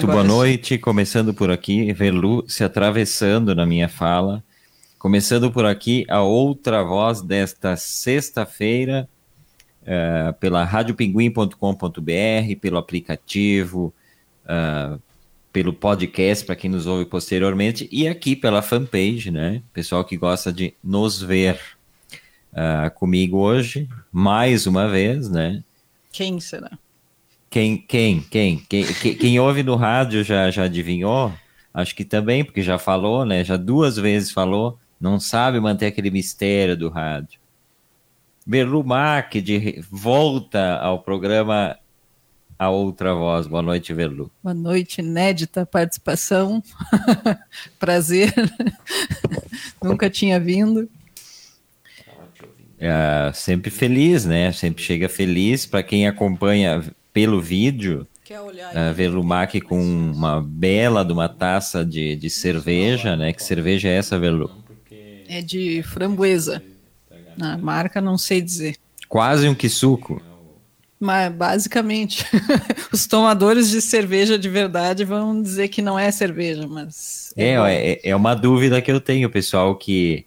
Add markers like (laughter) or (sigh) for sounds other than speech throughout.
Muito boa noite, começando por aqui, Verlu se atravessando na minha fala. Começando por aqui, a outra voz desta sexta-feira, uh, pela radiopinguim.com.br, pelo aplicativo, uh, pelo podcast, para quem nos ouve posteriormente, e aqui pela fanpage, né? Pessoal que gosta de nos ver uh, comigo hoje, mais uma vez, né? Quem será? Quem, quem, quem, quem, quem, quem ouve no rádio já, já adivinhou? Acho que também, porque já falou, né? Já duas vezes falou não sabe manter aquele mistério do rádio. Mac de volta ao programa A Outra Voz. Boa noite, Verlu. Boa noite, inédita participação. (laughs) Prazer. (laughs) Nunca tinha vindo. É, sempre feliz, né? Sempre chega feliz. Para quem acompanha pelo vídeo, uh, Mac com uma bela de uma taça de, de cerveja, né? Que cerveja é essa, Velu? É de framboesa. A marca não sei dizer. Quase um quisuco. Mas basicamente, (laughs) os tomadores de cerveja de verdade vão dizer que não é cerveja, mas. É, é, é, é uma dúvida que eu tenho, pessoal que,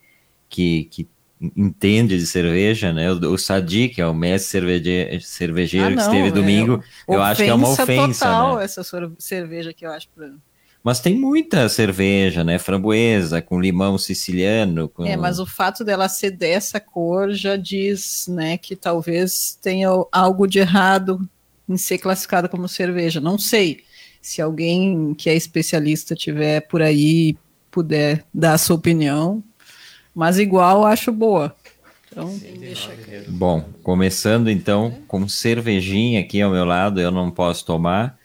que, que entende de cerveja, né? O, o Sadi, que é o mestre cerveje, cervejeiro ah, não, que esteve domingo, é, eu acho que é uma ofensa. total né? essa cerveja que eu acho. Pra... Mas tem muita cerveja, né? Framboesa, com limão siciliano. Com... É, mas o fato dela ser dessa cor já diz, né, que talvez tenha algo de errado em ser classificada como cerveja. Não sei. Se alguém que é especialista tiver por aí puder dar a sua opinião, mas igual acho boa. Então. Bom, começando então com cervejinha aqui ao meu lado, eu não posso tomar.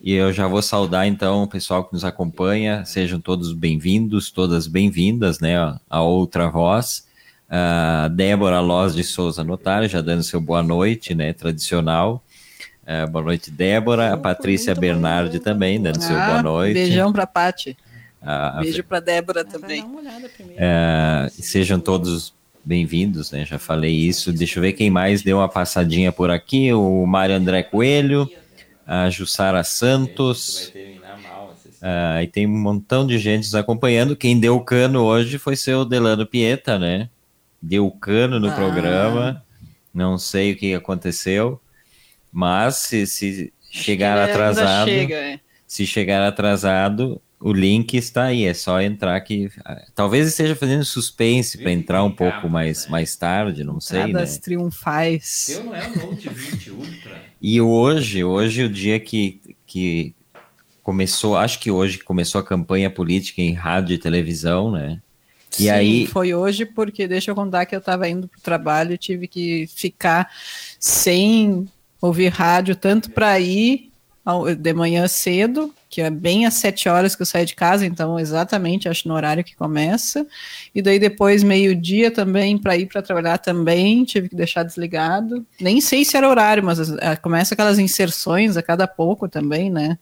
E eu já vou saudar então o pessoal que nos acompanha, sejam todos bem-vindos, todas bem-vindas, né, a outra voz. Uh, Débora Loz de Souza Notário, já dando seu boa noite, né, tradicional. Uh, boa noite, Débora. A Patrícia Bernardi também, dando ah, seu boa ah, noite. Beijão para Pati. Beijo para Débora também. Uh, sejam todos bem-vindos, né? Já falei isso. Deixa eu ver quem mais deu uma passadinha por aqui. O Mário André Coelho a Jussara Santos. Uh, e tem um montão de gente nos acompanhando. Quem deu o cano hoje foi seu Delano Pieta, né? Deu o cano no ah. programa. Não sei o que aconteceu. Mas se, se chegar atrasado. Chega, é. Se chegar atrasado, o link está aí. É só entrar aqui. Talvez esteja fazendo suspense para entrar um pouco mais, mais tarde, não sei. Entradas né? triunfais. Teu não é o Note 20 Ultra. E hoje, hoje, o dia que, que começou, acho que hoje começou a campanha política em rádio e televisão, né? E Sim, aí foi hoje porque deixa eu contar que eu estava indo para o trabalho e tive que ficar sem ouvir rádio tanto para ir de manhã cedo que é bem às sete horas que eu saio de casa, então exatamente acho no horário que começa. E daí depois meio-dia também para ir para trabalhar também, tive que deixar desligado. Nem sei se era horário, mas uh, começa aquelas inserções a cada pouco também, né?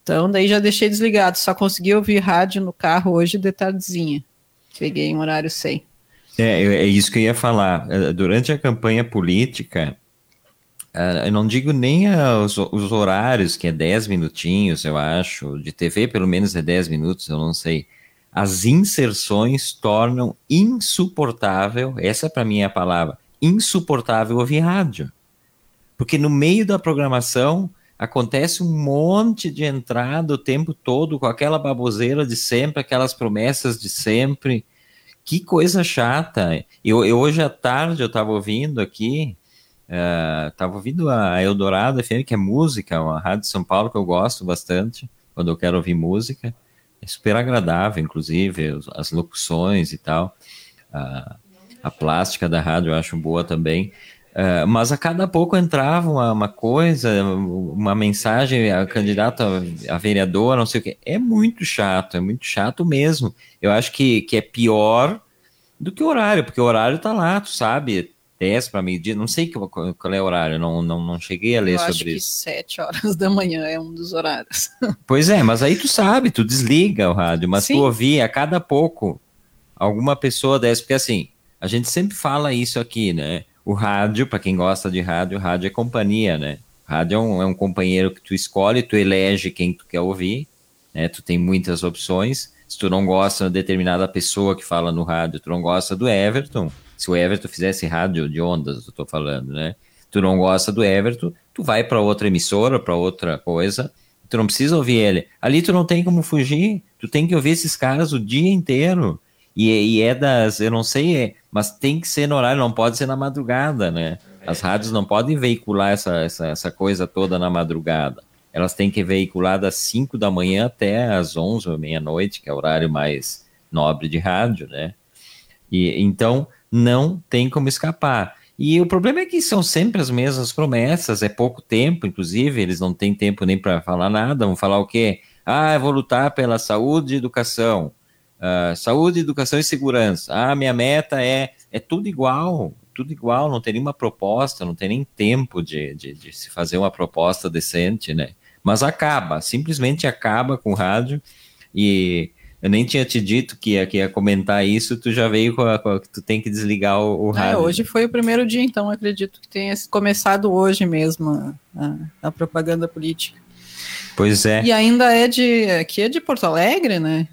Então daí já deixei desligado, só consegui ouvir rádio no carro hoje de tardezinha. Peguei um horário sem. É, é isso que eu ia falar. Eh, durante a campanha política, eu não digo nem os, os, horários, que é 10 minutinhos, eu acho. De TV, pelo menos é 10 minutos, eu não sei. As inserções tornam insuportável, essa para mim é a palavra, insuportável ouvir rádio. Porque no meio da programação acontece um monte de entrada o tempo todo com aquela baboseira de sempre, aquelas promessas de sempre. Que coisa chata. Eu, eu hoje à tarde eu estava ouvindo aqui Uh, tava ouvindo a Eldorado FM, que é música, uma rádio de São Paulo que eu gosto bastante quando eu quero ouvir música. É super agradável, inclusive, as locuções e tal. Uh, a plástica da rádio eu acho boa também. Uh, mas a cada pouco entrava uma, uma, coisa, uma mensagem, a candidata a vereadora, não sei o que. É muito chato, é muito chato mesmo. Eu acho que, que é pior do que o horário, porque o horário tá lá, tu sabe, 10 para meio-dia, não sei qual, qual, é o horário, não, não, não cheguei a ler Eu sobre acho que isso. 7 horas (laughs) da manhã é um dos horários. (laughs) Pois é, mas aí tu sabe, tu desliga o rádio, mas Sim. tu ouvir a cada pouco alguma pessoa dessa, porque assim, a gente sempre fala isso aqui, né? O rádio, para quem gosta de rádio, rádio é companhia, né? Rádio é um, é um companheiro que tu escolhe, tu elege quem tu quer ouvir, né? Tu tem muitas opções. Se tu não gosta de determinada pessoa que fala no rádio, tu não gosta do Everton. Se o Everton fizesse rádio de ondas, eu tô falando, né? Tu não gosta do Everton, tu vai para outra emissora, para outra coisa. Tu não precisa ouvir ele. Ali tu não tem como fugir. Tu tem que ouvir esses caras o dia inteiro. E, e é das, eu não sei, é, mas tem que ser no horário, não pode ser na madrugada, né? As rádios não podem veicular essa, essa, essa coisa toda na madrugada elas têm que veicular das 5 da manhã até as 11 ou meia-noite, que é o horário mais nobre de rádio, né? E então não tem como escapar. E o problema é que são sempre as mesmas promessas, é pouco tempo, inclusive, eles não têm tempo nem para falar nada, vão falar o quê? Ah, eu vou lutar pela saúde e educação. Uh, saúde, educação e segurança. Ah, minha meta é. É tudo igual tudo igual, não tem nenhuma proposta, não tem nem tempo de, de, de, se fazer uma proposta decente, né? Mas acaba, simplesmente acaba com o rádio. E eu nem tinha te dito que ia, que ia comentar isso, tu já veio com a, com a tu tem que desligar o, o é, rádio. É, hoje foi o primeiro dia, então acredito que tenha começado hoje mesmo a, a, propaganda política. Pois é. E ainda é de. Aqui é de Porto Alegre, né?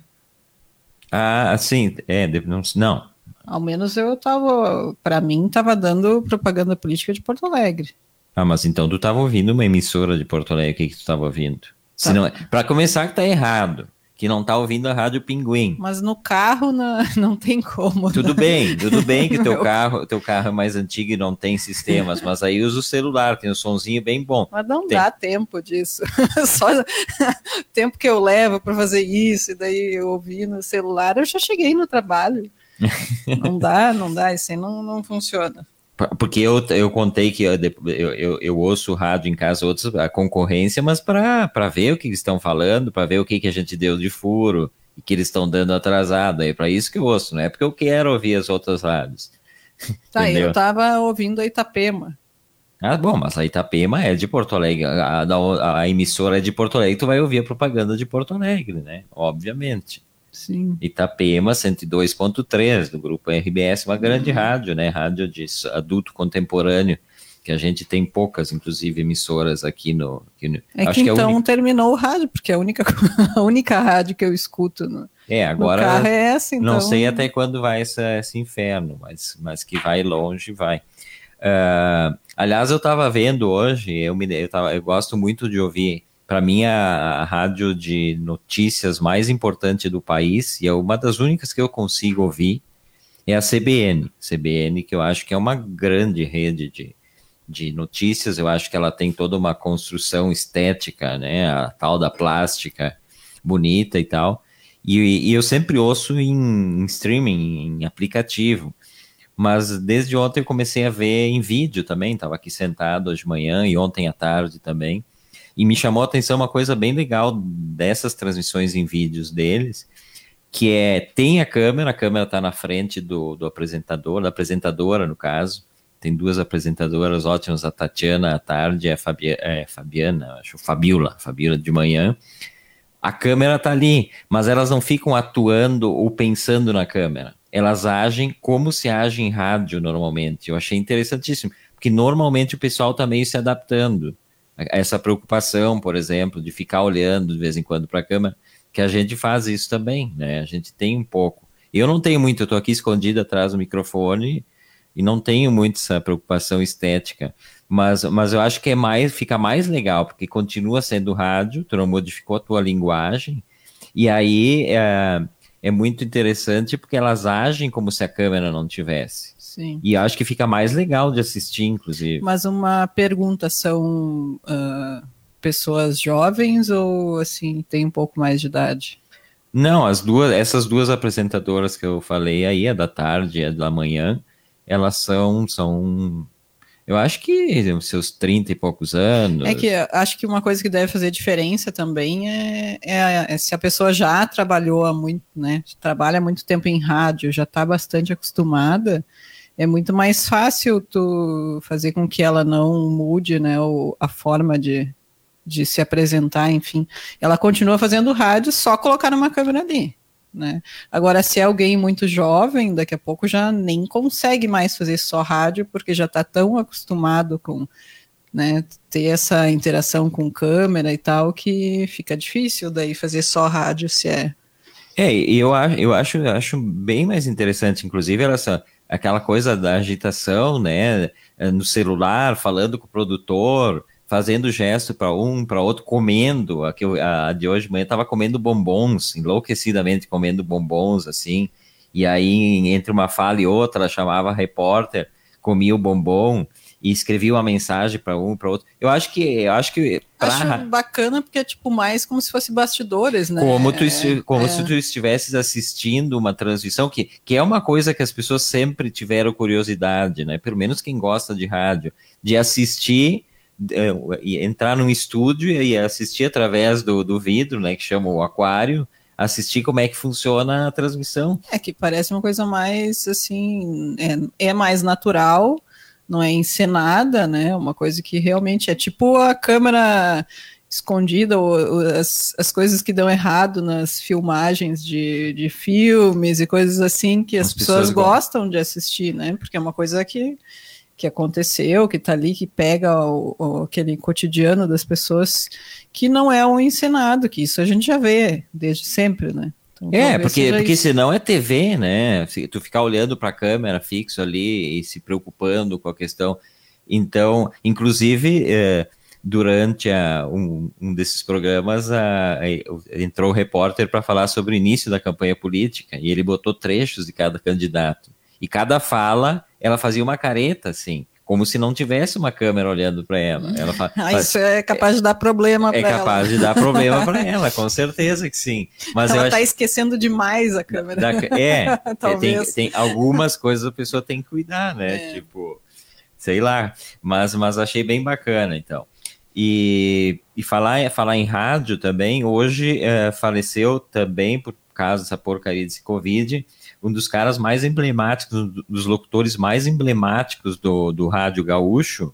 Ah, sim, é, não, não. Ao menos eu tava, para mim, tava dando propaganda política de Porto Alegre. Ah, mas então tu estava ouvindo uma emissora de Porto Alegre, o que, que tu estava ouvindo? Tá. Para começar, que tá errado. Que não tá ouvindo a Rádio Pinguim. Mas no carro não, (laughs) não tem como. Tudo né? bem, tudo bem que teu (laughs) carro, teu carro é mais antigo e não tem sistemas, mas aí usa o celular, tem um sonzinho bem bom. Mas não tem. dá tempo disso. (laughs) Só tempo que eu levo para fazer isso, e daí eu ouvi no celular, eu já cheguei no trabalho. não dá, não dá, isso aí não, não funciona. Porque eu, eu contei que eu, eu, eu ouço rádio em casa, outros, a concorrência, mas para ver o que estão falando, para ver o que, que a gente deu de furo e que eles estão dando atrasado. É para isso que eu ouço, não é porque eu quero ouvir as outras rádios. (laughs) Tá, eu estava ouvindo a Itapema. Ah, bom, mas a Itapema é de Porto Alegre, a, a, a emissora é de Porto Alegre, tu vai ouvir a propaganda de Porto Alegre, né? Obviamente. Sim. Itapema 102.3 do grupo RBS, uma grande uhum. rádio, né? Rádio de adulto contemporâneo, que a gente tem poucas, inclusive, emissoras aqui no. Aqui no é que, que então é terminou o rádio, porque é a única, (laughs) a única rádio que eu escuto no, é, agora, no carro é essa, então... Não sei até quando vai esse, esse inferno, mas, mas que vai longe, vai. Uh, aliás, eu estava vendo hoje, eu, me, eu, tava, eu gosto muito de ouvir para mim, a, a, rádio de notícias mais importante do país, e é uma das únicas que eu consigo ouvir, é a CBN. CBN, que eu acho que é uma grande rede de, de notícias, eu acho que ela tem toda uma construção estética, né? A tal da plástica bonita e tal. E, e eu sempre ouço em, em streaming, em aplicativo. Mas desde ontem eu comecei a ver em vídeo também, estava aqui sentado hoje de manhã e ontem à tarde também. E me chamou a atenção uma coisa bem legal dessas transmissões em vídeos deles, que é, tem a câmera, a câmera está na frente do, do apresentador, da apresentadora, no caso, tem duas apresentadoras ótimas, a Tatiana à tarde e a é, Fabiana, acho, Fabiola, Fabiola de manhã. A câmera está ali, mas elas não ficam atuando ou pensando na câmera. Elas agem como se age em rádio normalmente. Eu achei interessantíssimo, porque normalmente o pessoal está meio se adaptando essa preocupação, por exemplo, de ficar olhando de vez em quando para a câmera, que a gente faz isso também, né? A gente tem um pouco. Eu não tenho muito, eu estou aqui escondido atrás do microfone e não tenho muito essa preocupação estética, mas, mas eu acho que é mais, fica mais legal, porque continua sendo rádio, tu não modificou a tua linguagem, e aí é, é muito interessante porque elas agem como se a câmera não tivesse. Sim. E acho que fica mais legal de assistir, inclusive. Mas uma pergunta: são uh, pessoas jovens ou assim, tem um pouco mais de idade? Não, as duas, essas duas apresentadoras que eu falei aí, a da tarde e a da manhã, elas são, são eu acho que seus 30 e poucos anos. É que acho que uma coisa que deve fazer diferença também é, é, é se a pessoa já trabalhou há muito, né? Trabalha muito tempo em rádio, já está bastante acostumada, é muito mais fácil tu fazer com que ela não mude, né? A forma de, de se apresentar, enfim. Ela continua fazendo rádio, só colocar uma câmera ali. Né? Agora, se é alguém muito jovem, daqui a pouco já nem consegue mais fazer só rádio, porque já está tão acostumado com né, ter essa interação com câmera e tal, que fica difícil daí fazer só rádio se é. É, eu, eu acho, eu acho bem mais interessante, inclusive, essa, aquela coisa da agitação, né, no celular, falando com o produtor, fazendo gesto para um, para outro, comendo. A, eu, a de hoje de manhã estava comendo bombons, enlouquecidamente comendo bombons, assim. E aí, entre uma fala e outra, ela chamava repórter, comia o bombom e escrevia uma mensagem para um, para outro. Eu acho que, eu acho que pra... acho bacana porque é tipo mais como se fosse bastidores, né? Como tu como é. se tu estivesses assistindo uma transmissão que, que é uma coisa que as pessoas sempre tiveram curiosidade, né? Pelo menos quem gosta de rádio, de assistir é, entrar num estúdio e assistir através do, do vidro, né, que chama o aquário, assistir como é que funciona a transmissão. É que parece uma coisa mais assim, é, é mais natural, não é encenada, né? Uma coisa que realmente é tipo a câmera escondida, ou, ou as, as coisas que dão errado nas filmagens de, de filmes e coisas assim que as, as pessoas, pessoas gostam de assistir, né? Porque é uma coisa que que aconteceu, que está ali, que pega o, o, aquele cotidiano das pessoas, que não é um encenado, que isso a gente já vê desde sempre, né? Então, é, porque, porque senão é TV, né? Tu ficar olhando para a câmera fixo ali e se preocupando com a questão. Então, inclusive, é, durante a, um, um, desses programas, a, a, entrou o repórter para falar sobre o início da campanha política e ele botou trechos de cada candidato. E cada fala ela fazia uma careta, assim, como se não tivesse uma câmera olhando para ela. ela faz, ah, isso é capaz de dar problema para ela. É capaz de dar problema para (laughs) ela, com certeza que sim. Mas ela está acho... esquecendo demais a câmera. Da, é, (laughs) tem, tem, algumas coisas a pessoa tem que cuidar, né? É. Tipo, sei lá. Mas, mas achei bem bacana, então. E, e falar, falar em rádio também, hoje é, faleceu também, por causa dessa porcaria desse Covid, um dos caras mais emblemáticos, dos locutores mais emblemáticos do, do rádio gaúcho,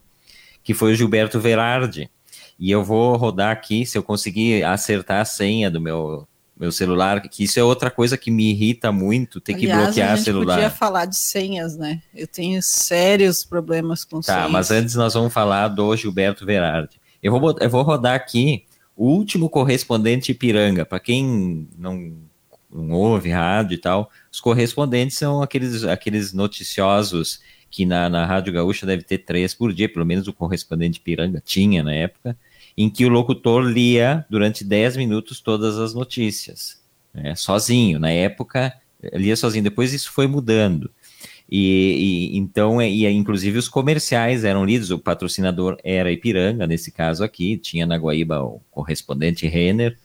que foi o Gilberto Verardi. E eu vou rodar aqui, se eu conseguir acertar a senha do meu, meu celular, que isso é outra coisa que me irrita muito, ter Aliás, que bloquear a gente celular. podia falar de senhas, né? Eu tenho sérios problemas com tá, senhas. Tá, mas antes nós vamos falar do Gilberto Verardi. Eu vou, eu vou rodar aqui o último correspondente Ipiranga, para quem não não ouve rádio e tal, os correspondentes são aqueles, aqueles noticiosos que na, na Rádio Gaúcha deve ter três por dia, pelo menos o correspondente Piranga tinha na época, em que o locutor lia durante dez minutos todas as notícias, né, sozinho. Na época, lia sozinho, depois isso foi mudando. E, e então, e, inclusive os comerciais eram lidos, o patrocinador era Ipiranga, nesse caso aqui, tinha na Guaíba o correspondente Renner,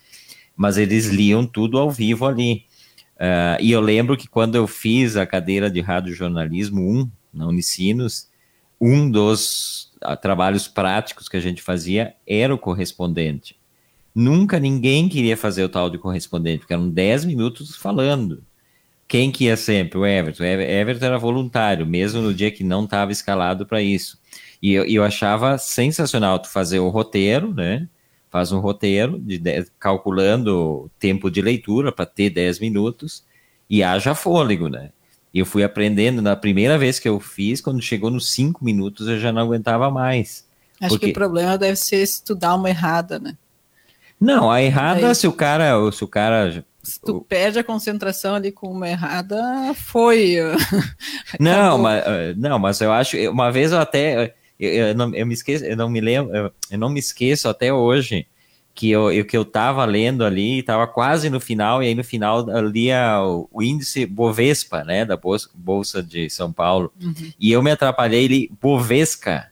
mas eles liam tudo ao vivo ali. Uh, e eu lembro que quando eu fiz a cadeira de rádio jornalismo 1 na Unicinos, um dos uh, trabalhos práticos que a gente fazia era o correspondente. Nunca ninguém queria fazer o tal de correspondente, porque eram 10 minutos falando. Quem que ia sempre? O Everton. O Everton era voluntário, mesmo no dia que não estava escalado para isso. E eu, eu achava sensacional tu fazer o roteiro, né? Faz um roteiro de dez, calculando tempo de leitura para ter 10 minutos e haja fôlego, né? Eu fui aprendendo na primeira vez que eu fiz, quando chegou nos 5 minutos eu já não aguentava mais. Acho porque... que o problema deve ser estudar uma errada, né? Não, a errada, se o cara, se o cara se tu perde a concentração ali com uma errada, foi. (laughs) não, mas, não, mas eu acho. Uma vez eu até eu, eu, não, eu me esqueço, eu não me lembro, eu, eu não me esqueço até hoje que eu, eu, que eu tava lendo ali, tava quase no final, e aí no final lia o, o índice Bovespa, né, da Bolsa, Bolsa de São Paulo, uhum. e eu me atrapalhei ali, Bovesca,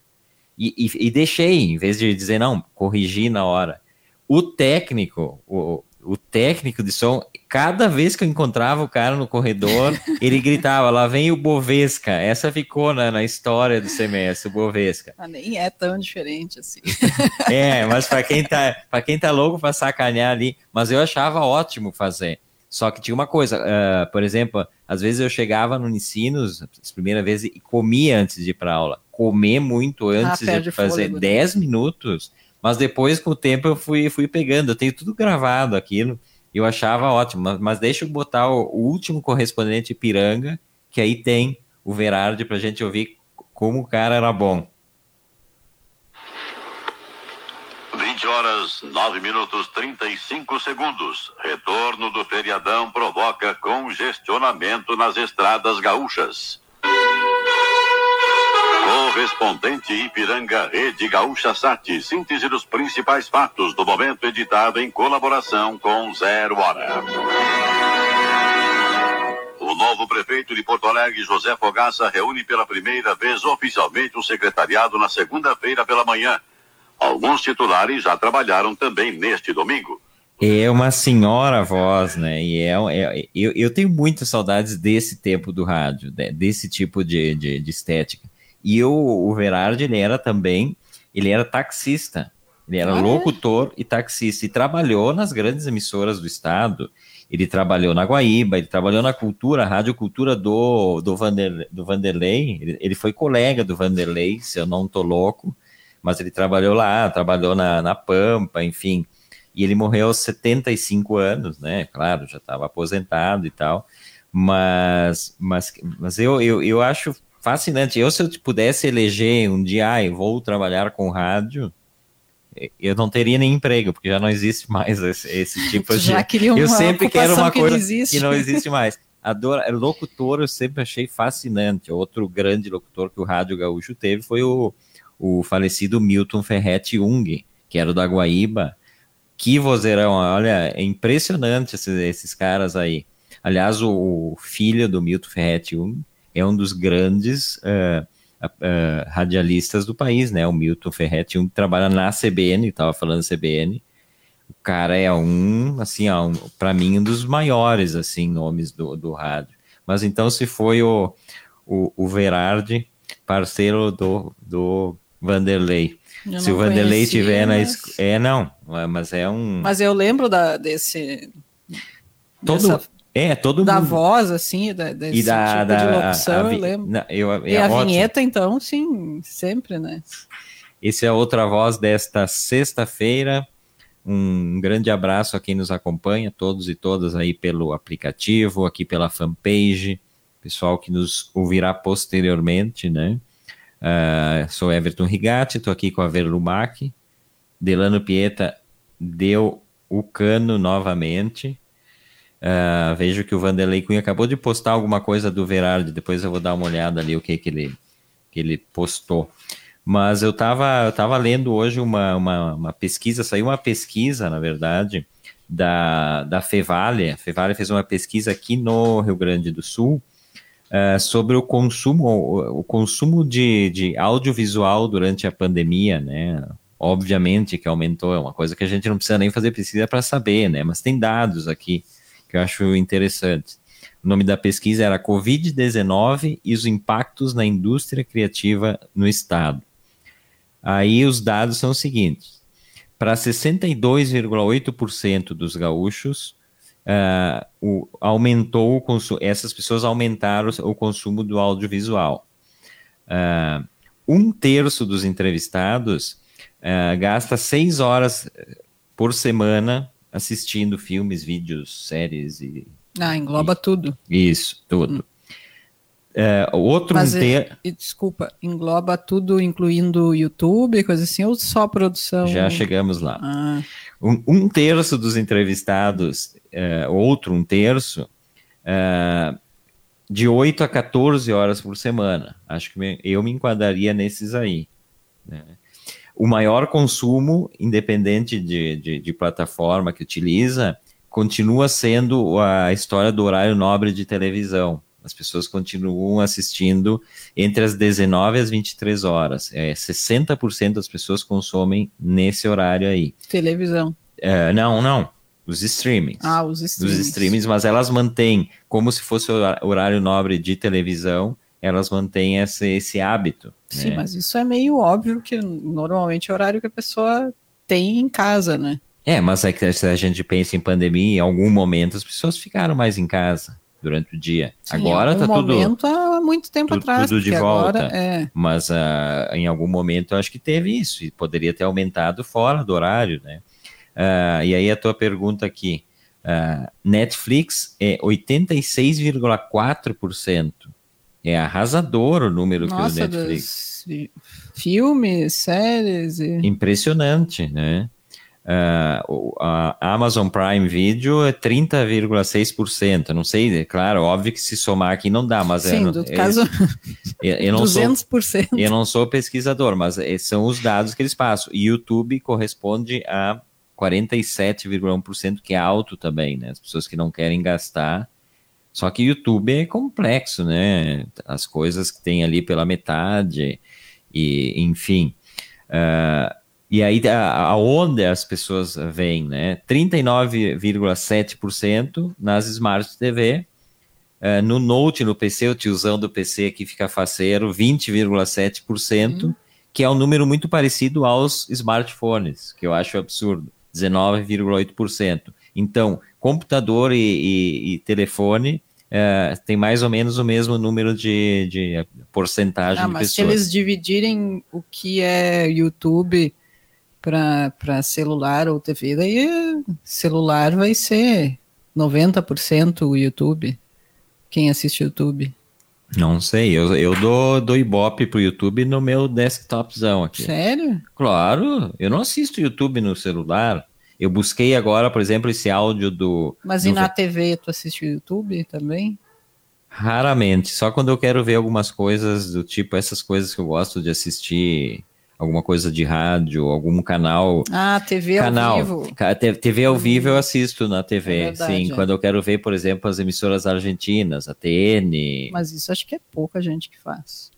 e, e, e, deixei, em vez de dizer não, corrigi na hora. O técnico, o, o técnico de som, cada vez que eu encontrava o cara no corredor, (laughs) ele gritava: lá vem o Bovesca. Essa ficou na, na história do semestre, o Bovesca. Ah, nem é tão diferente assim. (laughs) é, mas para quem tá, para quem tá louco para sacanear ali, mas eu achava ótimo fazer. Só que tinha uma coisa, uh, por exemplo, às vezes eu chegava no Ensinos, as primeiras vezes, e comia antes de ir para aula. Comer muito antes ah, de fazer 10 né? minutos mas depois, com o tempo, eu fui, fui pegando. Eu tenho tudo gravado aquilo. Eu achava ótimo. Mas, mas deixa eu botar o, o, último correspondente Piranga, que aí tem o Verardi para a gente ouvir como o cara era bom. horas 9 minutos 35 segundos. Retorno do feriadão provoca congestionamento nas estradas gaúchas. Correspondente Ipiranga Rede Gaúcha Sat, síntese dos principais fatos do momento editado em colaboração com Zero Hora. O novo prefeito de Porto Alegre, José Fogaça, reúne pela primeira vez oficialmente o secretariado na segunda-feira pela manhã. Alguns titulares já trabalharam também neste domingo. É uma senhora voz, né? E é, é eu, eu tenho muitas saudades desse tempo do rádio, desse tipo de, de, de estética. E o, o Verardi, ele era também, ele era taxista. Ele era ah, locutor é? e taxista e trabalhou nas grandes emissoras do estado. Ele trabalhou na Guaíba, ele trabalhou na cultura, rádio cultura do, do, Vander, do Vanderlei. Ele, ele, foi colega do Vanderlei, se eu não tô louco, mas ele trabalhou lá, trabalhou na, na Pampa, enfim. E ele morreu aos 75 anos, né? Claro, já estava aposentado e tal. Mas, mas, mas eu, eu, eu acho fascinante. Eu, se eu pudesse eleger um dia, ah, vou trabalhar com rádio, eu não teria nem emprego, porque já não existe mais esse, esse (laughs) tipo de. Já queria uma eu sempre quero uma que coisa não que não existe (laughs) mais. Adoro, locutor eu sempre achei fascinante. Outro grande locutor que o Rádio Gaúcho teve foi o, o falecido Milton Ferretti Jung, que era da Guaíba. Que vozeirão, olha, é impressionante esses, esses caras aí. Aliás, o, o, filho do Milton Ferretti Jung é um dos grandes uh, uh, radialistas do país, né? O Milton Ferretti, um que trabalha na CBN, estava falando CBN. O cara é um, assim, um, para mim, um dos maiores, assim, nomes do, do rádio. Mas então se foi o, o, o Verardi, parceiro do, do Vanderlei. Eu se o Vanderlei tiver mas... na é não, mas é um. Mas eu lembro da, desse. Todo, dessa... É, todo da mundo. voz, assim, da, desse e da, tipo da, de locução, a, a, eu lembro. Não, eu, é e a ótimo. vinheta, então, sim, sempre, né? Esse é outra voz desta sexta-feira. Um grande abraço a quem nos acompanha, todos e todas aí pelo aplicativo, aqui pela fanpage, pessoal que nos ouvirá posteriormente, né? Uh, sou Everton Rigatti, estou aqui com a Verlumac. Delano Pieta deu o cano novamente. Uh, vejo que o Vanderlei Cunha acabou de postar alguma coisa do Verardi, depois eu vou dar uma olhada ali o que, que, ele, que ele postou. Mas eu estava eu tava lendo hoje uma, uma, uma, pesquisa, saiu uma pesquisa, na verdade, da, da Fevale. A Fevale fez uma pesquisa aqui no Rio Grande do Sul uh, sobre o consumo, o, o consumo de, de audiovisual durante a pandemia, né? Obviamente que aumentou, é uma coisa que a gente não precisa nem fazer pesquisa para saber, né? Mas tem dados aqui que eu acho interessante. O nome da pesquisa era Covid-19 e os impactos na indústria criativa no Estado. Aí os dados são os seguintes: para 62,8% dos gaúchos, uh, o, aumentou o consumo, essas pessoas aumentaram o consumo do audiovisual. Uh, um terço dos entrevistados uh, gasta seis horas por semana assistindo filmes, vídeos, séries e. Ah, engloba e, tudo. Isso, tudo. Hum. É, outro Mas, ter... e, desculpa, engloba tudo, incluindo YouTube, coisa assim, ou só produção? Já chegamos lá. Ah. Um, um, terço dos entrevistados, é, outro um terço, é, de 8 a 14 horas por semana. Acho que eu me enquadraria nesses aí. Né? O maior consumo, independente de, de, de, plataforma que utiliza, continua sendo a história do horário nobre de televisão. As pessoas continuam assistindo entre as 19 e as 23 horas. É, 60% das pessoas consomem nesse horário aí. Televisão. É, não, não. Os streamings. Ah, os streamings. Os streamings, mas elas mantêm como se fosse o horário nobre de televisão elas mantêm esse, esse hábito. Sim, né? mas isso é meio óbvio que normalmente é o horário que a pessoa tem em casa, né? É, mas é que se a gente pensa em pandemia, em algum momento as pessoas ficaram mais em casa durante o dia. Sim, agora tá tudo. momento há muito tempo atrás. Tudo de volta. Agora, é... Mas uh, em algum momento eu acho que teve isso e poderia ter aumentado fora do horário, né? Uh, e aí a tua pergunta aqui. Uh, Netflix é 86,4% é arrasador o número Nossa, que o Netflix. Filmes, séries. E... Impressionante, né? Uh, a Amazon Prime Video é 30,6%. Não sei, é claro, óbvio que se somar aqui não dá, mas Sim, é, do é, caso eu, eu não 200%. Sou, eu não sou pesquisador, mas é, são os dados que eles passam. E YouTube corresponde a 47,1%, que é alto também, né? As pessoas que não querem gastar. Só que YouTube é complexo, né? As coisas que tem ali pela metade, e enfim. Uh, e aí, aonde as pessoas veem, né? 39,7% nas Smart TV. Uh, no Note, no PC, o tiozão do PC que fica faceiro, 20,7%, uhum. que é um número muito parecido aos smartphones, que eu acho absurdo, 19,8%. Então, computador e, e, e telefone uh, tem mais ou menos o mesmo número de, de porcentagem ah, de mas pessoas. se eles dividirem o que é YouTube para celular ou TV, daí celular vai ser 90% o YouTube. Quem assiste YouTube? Não sei, eu, eu dou, dou ibope pro YouTube no meu desktopzão aqui. Sério? Claro, eu não assisto YouTube no celular. Eu busquei agora, por exemplo, esse áudio do. Mas do... e na TV tu assiste o YouTube também? Raramente, só quando eu quero ver algumas coisas do tipo essas coisas que eu gosto de assistir alguma coisa de rádio, algum canal. Ah, TV canal, ao vivo. TV ao vivo eu assisto na TV, é verdade, sim. É. Quando eu quero ver, por exemplo, as emissoras argentinas, a TN. Mas isso acho que é pouca gente que faz.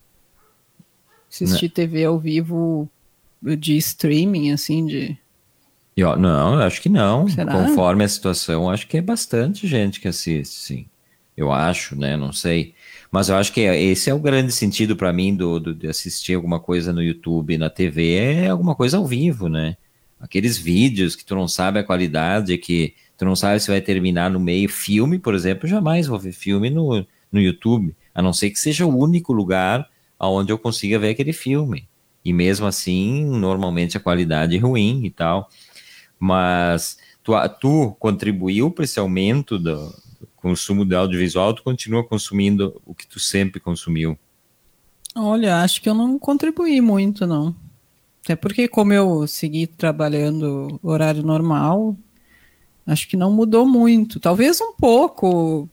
Assistir não. TV ao vivo de streaming, assim, de. Eu, não, eu acho que não. Será? Conforme a situação, acho que é bastante gente que assiste, sim. Eu acho, né? Não sei. Mas eu acho que esse é o grande sentido para mim do, do, de assistir alguma coisa no YouTube, na TV, é alguma coisa ao vivo, né? Aqueles vídeos que tu não sabe a qualidade, que tu não sabe se vai terminar no meio. Filme, por exemplo, jamais vou ver filme no, no YouTube, a não ser que seja o único lugar onde eu consiga ver aquele filme. E mesmo assim, normalmente a qualidade é ruim e tal. Mas tu, tu contribuiu para esse aumento do, consumo de audiovisual, tu continua consumindo o que tu sempre consumiu? Olha, acho que eu não contribuí muito, não. Até porque, como eu segui trabalhando horário normal, acho que não mudou muito. Talvez um pouco,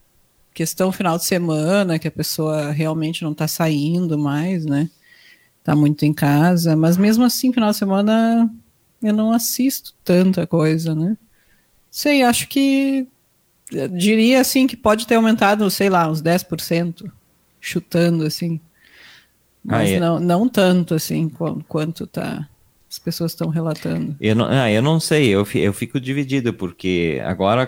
questão final de semana, que a pessoa realmente não está saindo mais, né? Está muito em casa, mas mesmo assim, final de semana, eu não assisto tanta coisa, né? Sei, acho que diria assim que pode ter aumentado, sei lá, uns 10%, chutando assim. Mas ah, é. não, não tanto assim quanto tá as pessoas estão relatando. Eu não, ah, eu não sei, eu, eu fico dividido, porque agora,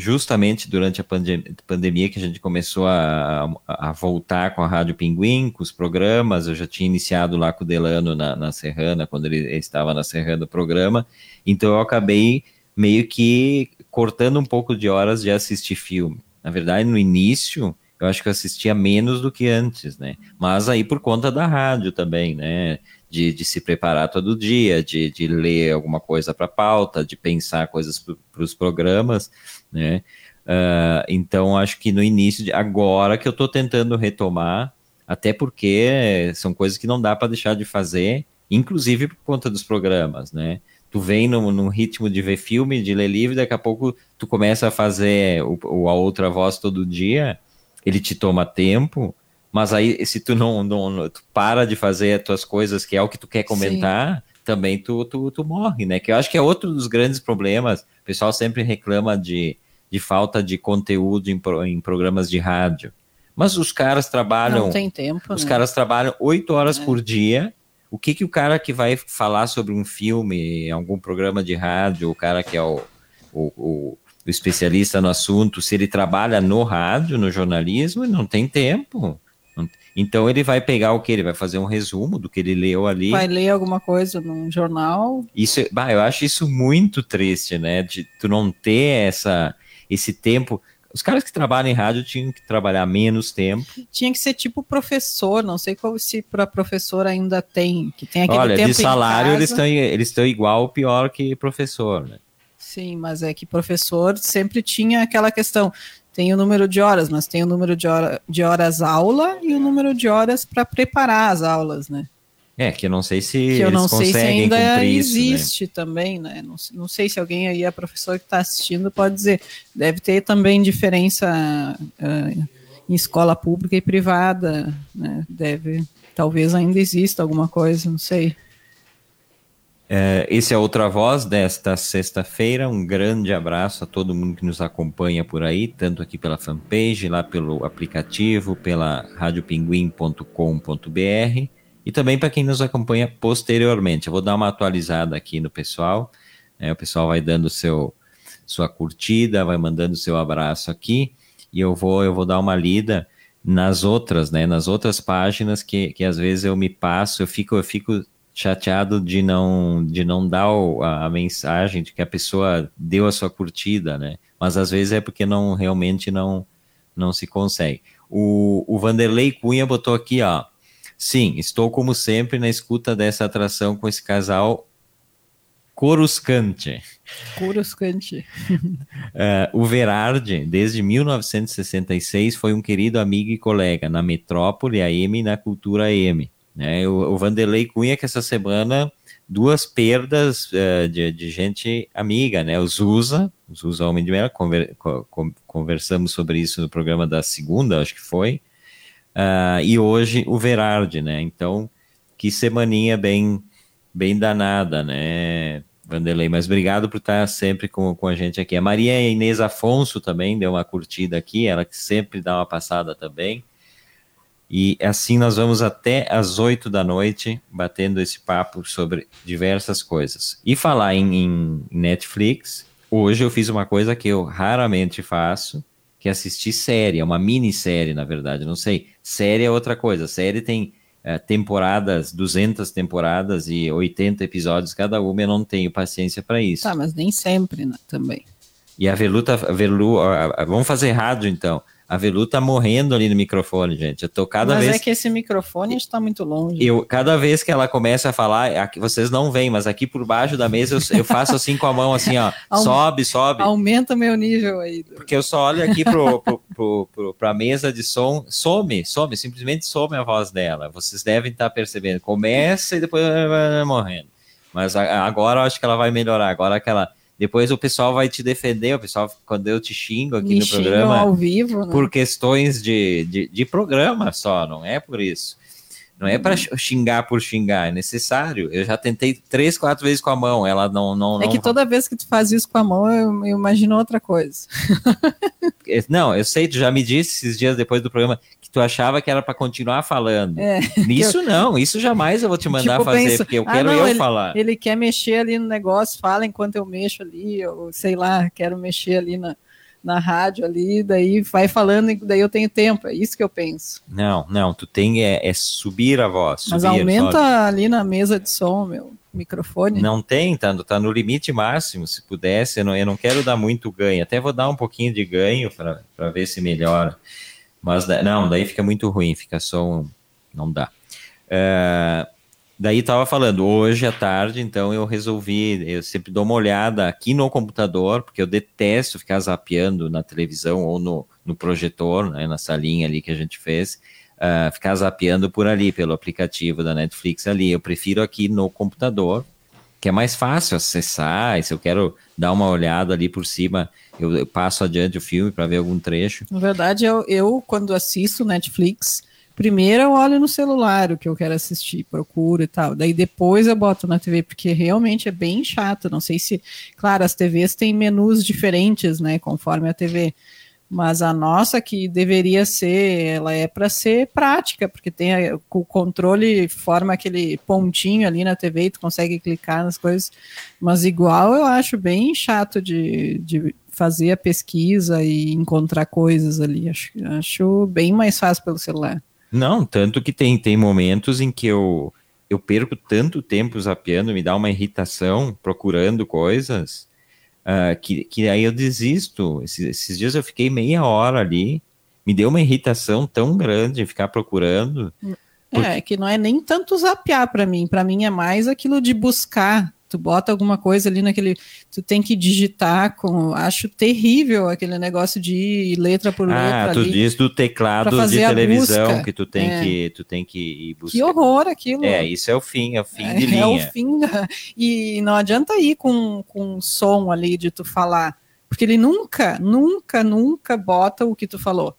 justamente durante a pandem pandemia que a gente começou a, a, voltar com a Rádio Pinguim, com os programas, eu já tinha iniciado lá com o Delano na, na Serrana, quando ele estava na Serrana o programa, então eu acabei meio que cortando um pouco de horas de assistir filme. Na verdade, no início, eu acho que eu assistia menos do que antes, né? Mas aí por conta da rádio também, né? De, de se preparar todo dia, de, de ler alguma coisa para pauta, de pensar coisas para os programas, né? Uh, então, acho que no início, de, agora que eu estou tentando retomar, até porque são coisas que não dá para deixar de fazer, inclusive por conta dos programas, né? tu vem num, num, ritmo de ver filme, de ler livro, daqui a pouco tu começa a fazer o, o, a outra voz todo dia, ele te toma tempo, mas aí se tu não, não tu para de fazer as tuas coisas, que é o que tu quer comentar, Sim. também tu, tu, tu morre, né? Que eu acho que é outro dos grandes problemas. O pessoal sempre reclama de, de falta de conteúdo em, em programas de rádio. Mas os caras trabalham. Não tem tempo. Os né? caras trabalham oito horas é. por dia o que, que o cara que vai falar sobre um filme, algum programa de rádio, o cara que é o, o, o, o especialista no assunto, se ele trabalha no rádio, no jornalismo, não tem tempo. Então ele vai pegar o que? Ele vai fazer um resumo do que ele leu ali. Vai ler alguma coisa num jornal. Isso, bah, eu acho isso muito triste, né? De tu não ter essa, esse tempo. Os caras que trabalham em rádio tinham que trabalhar menos tempo. Tinha que ser tipo professor, não sei qual se para professor ainda tem, que tem aquele Olha, tempo de salário eles estão eles estão igual ou pior que professor, né? Sim, mas é que professor sempre tinha aquela questão, tem o número de horas, mas tem o número de, hora, de horas aula e o número de horas para preparar as aulas, né? É, que eu não sei se que eu não sei se ainda existe isso, né? também, né? Não, não, sei se alguém aí, a professora que está assistindo, pode dizer. Deve ter também diferença uh, em escola pública e privada, né? Deve, talvez ainda exista alguma coisa, não sei. É, esse é Outra Voz desta sexta-feira. Um grande abraço a todo mundo que nos acompanha por aí, tanto aqui pela fanpage, lá pelo aplicativo, pela radiopinguim.com.br e também para quem nos acompanha posteriormente. Eu vou dar uma atualizada aqui no pessoal. É, o pessoal vai dando seu sua curtida, vai mandando seu abraço aqui e eu vou eu vou dar uma lida nas outras, né, nas outras páginas que, que às vezes eu me passo, eu fico eu fico chateado de não de não dar o, a, a, mensagem de que a pessoa deu a sua curtida, né? Mas às vezes é porque não realmente não não se consegue. O, o Vanderlei Cunha botou aqui, ó. Sim, estou como sempre na escuta dessa atração com esse casal Coruscante. Coruscante. uh, (laughs) o Verardi, desde 1966, foi um querido amigo e colega na Metrópole AM e na Cultura AM. Né? O, o Vanderlei Cunha, que essa semana, duas perdas uh, de, de, gente amiga, né? O Zusa, o Zusa Homem de Melo, conver, co, conversamos sobre isso no programa da segunda, acho que foi, uh, e hoje o Verardi, né? Então, que semaninha bem, bem danada, né? Vanderlei, mas obrigado por estar sempre com, com a gente aqui. A Maria Inês Afonso também deu uma curtida aqui, ela que sempre dá uma passada também. E assim nós vamos até às oito da noite batendo esse papo sobre diversas coisas. E falar em, em, Netflix, hoje eu fiz uma coisa que eu raramente faço, que é assistir série, é uma minissérie, na verdade, não sei. Série é outra coisa, série tem é, temporadas, 200 temporadas e 80 episódios cada uma, eu não tenho paciência para isso. Tá, mas nem sempre né, também. E a Veluta, a Velu, vamos fazer rádio então. A Velu tá morrendo ali no microfone, gente. Eu tô cada mas vez. Mas é que esse microfone está muito longe. Eu, cada vez que ela começa a falar, aqui, vocês não veem, mas aqui por baixo da mesa eu, eu faço assim com a mão, assim, ó. (laughs) sobe, sobe. Aumenta meu nível aí. Porque eu só olho aqui pro, pro, pro, pro, pra mesa de som, some, some, simplesmente some a voz dela. Vocês devem estar tá percebendo. Começa e depois vai morrendo. Mas agora eu acho que ela vai melhorar. Agora que ela depois o pessoal vai te defender, o pessoal, quando eu te xingo aqui Me no programa. ao vivo, né? Por questões de, de, de programa só, não é por isso. Não é para uhum. xingar por xingar, é necessário. Eu já tentei três, quatro vezes com a mão, ela não. não é não... que toda vez que tu faz isso com a mão, eu, eu imagino outra coisa. (laughs) É, não, eu sei, tu já me disse esses dias depois do programa que tu achava que era para continuar falando. É, (laughs) isso eu... não, isso jamais eu vou te mandar tipo, fazer, penso, porque eu ah, quero não, eu ele, falar. Ele quer mexer ali no negócio, fala enquanto eu mexo ali, ou sei lá, quero mexer ali na na rádio ali, daí vai falando, daí eu tenho tempo, é isso que eu penso. Não, não, tu tem é, é subir a voz. Mas subir, aumenta sobe. ali na mesa de som, meu microfone. Não tem, tá, tá no limite máximo, se pudesse, eu não, eu não quero dar muito ganho, até vou dar um pouquinho de ganho para ver se melhora. Mas não, daí fica muito ruim, fica só um, não dá. Uh, Daí estava falando, hoje à tarde, então eu resolvi, eu sempre dou uma olhada aqui no computador, porque eu detesto ficar zapeando na televisão ou no, no projetor, né, na salinha ali que a gente fez, uh, ficar zapeando por ali, pelo aplicativo da Netflix ali. Eu prefiro aqui no computador, que é mais fácil acessar, e se eu quero dar uma olhada ali por cima, eu, eu passo adiante o filme para ver algum trecho. Na verdade, eu, eu quando assisto Netflix, Primeiro eu olho no celular o que eu quero assistir, procuro e tal. Daí depois eu boto na TV, porque realmente é bem chato. Não sei se. Claro, as TVs têm menus diferentes, né? Conforme a TV. Mas a nossa, que deveria ser, ela é para ser prática, porque tem a, o controle, forma aquele pontinho ali na TV e tu consegue clicar nas coisas. Mas igual eu acho bem chato de, de fazer a pesquisa e encontrar coisas ali. Acho, acho bem mais fácil pelo celular. Não, tanto que tem, tem momentos em que eu, eu perco tanto tempo zapeando, me dá uma irritação procurando coisas, uh, que, que aí eu desisto. Esses, esses, dias eu fiquei meia hora ali, me deu uma irritação tão grande ficar procurando. É, porque... Que não é nem tanto zapear para mim, para mim é mais aquilo de buscar tu bota alguma coisa ali naquele, tu tem que digitar com, acho terrível aquele negócio de letra por letra Ah, tu ali. diz do teclado de televisão busca. que tu tem É. que tu tem que ir buscar. Que horror aquilo. É, isso é o fim, é o fim de É, (laughs) linha. é o fim da... E não adianta ir com, com um som ali de tu falar, porque ele nunca, nunca, nunca bota o que tu falou.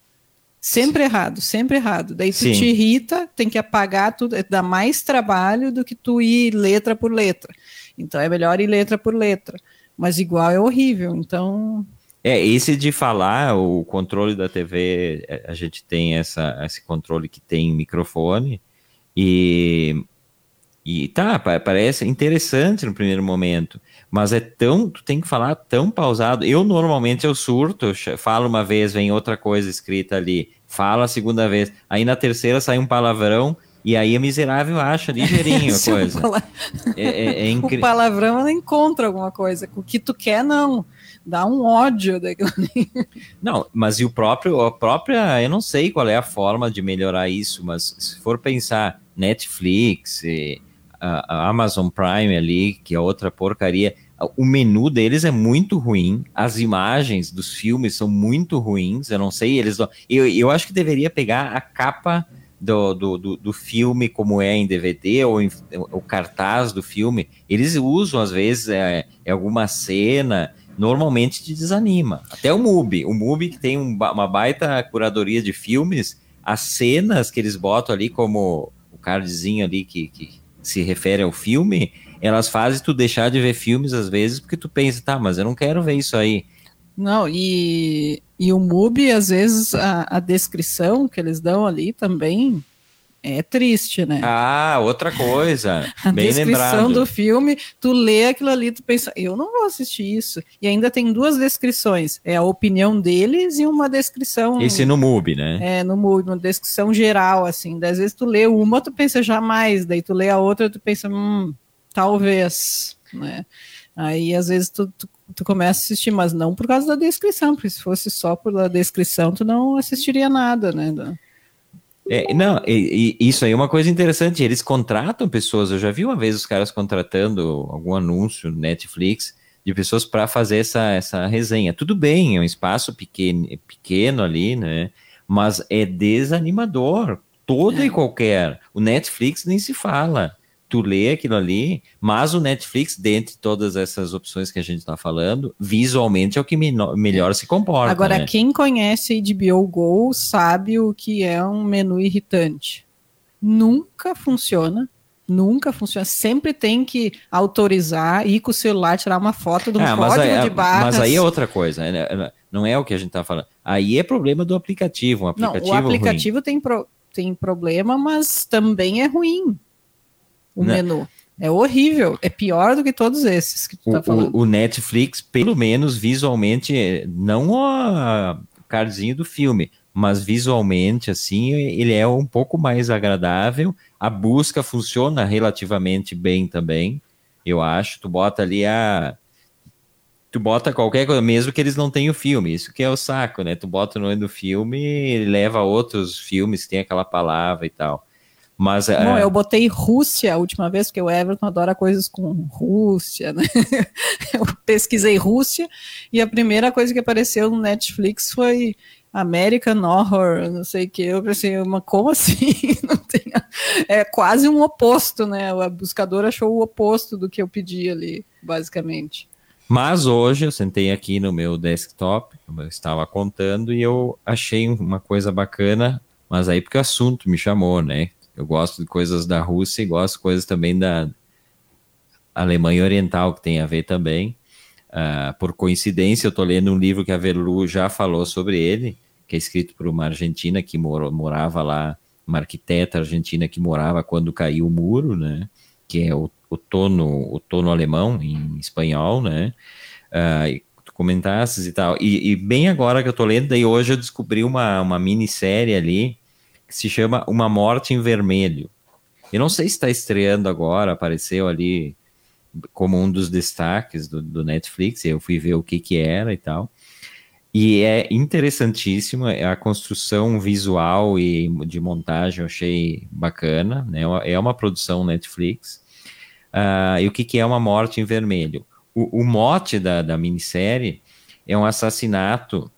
Sempre errado, sempre errado. Daí tu Sim. te irrita, tem que apagar tudo, dá mais trabalho do que tu ir letra por letra. Então é melhor ir letra por letra. Mas igual é horrível, então... É, esse de falar, o controle da TV, é, a gente tem essa, esse controle que tem microfone, e, e tá, pa- parece interessante no primeiro momento, mas é tão, tu tem que falar tão pausado. Eu normalmente eu surto, falo uma vez, vem outra coisa escrita ali, fala a segunda vez, aí na terceira sai um palavrão, e aí a miserável acha ligeirinho a (laughs) o coisa. pala- É, é, é (laughs) O incrível. palavrão ela encontra alguma coisa. O que tu quer, não. Dá um ódio daquilo. (laughs) Não, mas e o próprio, a própria, eu não sei qual é a forma de melhorar isso, mas se for pensar Netflix, e a, a Amazon Prime ali, que é outra porcaria, o menu deles é muito ruim, as imagens dos filmes são muito ruins, eu não sei, eles não- eu, eu acho que deveria pegar a capa do, do, do, do filme como é em DVD, ou em- o cartaz do filme, eles usam às vezes é, é alguma cena, normalmente te desanima. Até o MUBI, o MUBI que tem um uma baita curadoria de filmes, as cenas que eles botam ali como o cardzinho ali que, que se refere ao filme, elas fazem tu deixar de ver filmes às vezes porque tu pensa, tá, mas eu não quero ver isso aí. Não, e, e o MUBI, às vezes, a, a descrição que eles dão ali também é triste, né? Ah, outra coisa, (laughs) a bem descrição lembrado. do filme, tu lê aquilo ali, tu pensa, eu não vou assistir isso. E ainda tem duas descrições, é a opinião deles e uma descrição Esse no MUBI, né? é, no MUBI, uma descrição geral, assim. Às vezes tu lê uma, tu pensa jamais, daí tu lê a outra, tu pensa, hum, talvez, né? Aí às vezes tu, tu, tu começa a assistir, mas não por causa da descrição, porque se fosse só pela descrição, tu não assistiria nada, né? É, não, e- e isso aí é uma coisa interessante. Eles contratam pessoas. Eu já vi uma vez os caras contratando algum anúncio no Netflix de pessoas para fazer essa, essa resenha. Tudo bem, é um espaço pequeno, pequeno ali, né? Mas é desanimador. Toda É. e qualquer. O Netflix nem se fala. Tu lê aquilo ali, mas o Netflix, dentre todas essas opções que a gente está falando, visualmente é o que melhor se comporta. Agora, né? quem conhece HBO Go sabe o que é um menu irritante. Nunca funciona. Nunca funciona. Sempre tem que autorizar, ir com o celular, tirar uma foto de um Ah, mas, código aí, de barras. mas aí é outra coisa, né? não é o que a gente tá falando. Aí é problema do aplicativo, um Não, aplicativo, o aplicativo tem, pro- tem problema, mas também é ruim. O Né? menu. É horrível. É pior do que todos esses que tu ruim. tá falando. O, o, o Netflix, pelo menos visualmente, não o cardzinho do filme, mas visualmente, assim, ele é um pouco mais agradável. A busca funciona relativamente bem também, eu acho. Tu bota ali a. Tu bota qualquer coisa, mesmo que eles não tenham filme, isso que é o saco, né? Tu bota no nome do filme, ele leva a outros filmes, tem aquela palavra e tal. Mas Não, é, eu botei Rússia a última vez, porque o Everton adora coisas com Rússia, né? (laughs) Eu pesquisei Rússia e a primeira coisa que apareceu no Netflix foi American Horror, não sei o que. Eu pensei, mas como assim? (laughs) Não tem É quase um oposto, né? O buscador achou o oposto do que eu pedi ali, basicamente. Mas hoje eu sentei aqui no meu desktop, como eu estava contando, e eu achei uma coisa bacana, mas aí porque o assunto me chamou, né? Eu gosto de coisas da Rússia e gosto de coisas também da Alemanha Oriental, que tem a ver também. Ah, por coincidência, eu estou lendo um livro que a Verlu já falou sobre ele, que é escrito por uma argentina que morou, morava lá, uma arquiteta argentina que morava quando caiu o muro, né? Que é o, o tono, o tono alemão em espanhol, né? Ah, e comentasses e tal. E, e bem agora que eu tô lendo, daí hoje eu descobri uma, uma minissérie ali que se chama Uma Morte em Vermelho. Eu não sei se está estreando agora, apareceu ali como um dos destaques do, do Netflix, eu fui ver o que que era e tal. E é interessantíssimo, é a construção visual e de montagem eu achei bacana, né? É uma produção Netflix. Uh, e o que, que é uma morte em vermelho? O, o mote da, da minissérie é um assassinato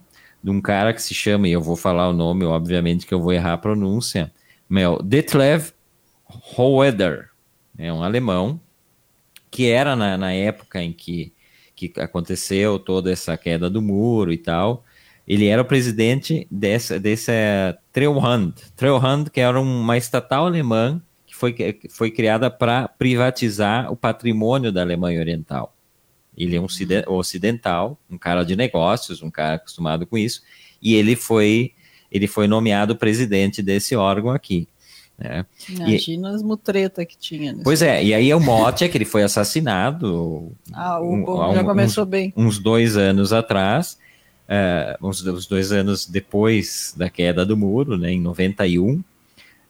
de um cara que se chama, e eu vou falar o nome, obviamente que eu vou errar a pronúncia, Mel Detlev Hoeder, é um alemão, que era na, na época em que, que aconteceu toda essa queda do muro e tal, ele era o presidente dessa, dessa Treuhand, Treuhand, que era uma estatal alemã que foi, que foi criada para privatizar o patrimônio da Alemanha Oriental. Ele é um ocidental, um cara de negócios, um cara acostumado com isso, e ele foi, ele foi nomeado presidente desse órgão aqui. Né? Imagina e, as mutretas que tinha. Pois é, e aí o mote é que ele foi assassinado. Ah, o, um, já começou uns, bem. Uns dois anos atrás, uh, uns, uns, dois anos depois da queda do muro, né, em 91. Uh,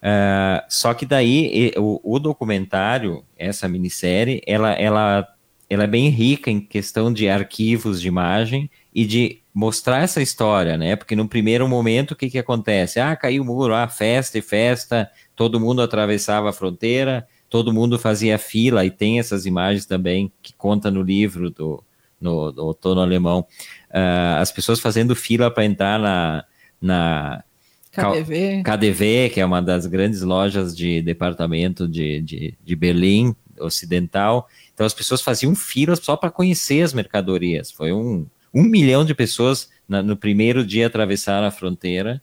é, só que daí o, o, documentário, essa minissérie, ela, ela, ela é bem rica em questão de arquivos de imagem e de mostrar essa história, né? Porque no primeiro momento o que, que acontece? Ah, caiu o muro, ah, festa e festa, todo mundo atravessava a fronteira, todo mundo fazia fila, e tem essas imagens também que conta no livro do, no, do outono alemão, uh, as pessoas fazendo fila para entrar na, na KDV. KDV, que é uma das grandes lojas de departamento de, de, de Berlim Ocidental. Então as pessoas faziam filas só para conhecer as mercadorias. Foi um, um milhão de pessoas na, no primeiro dia atravessaram a fronteira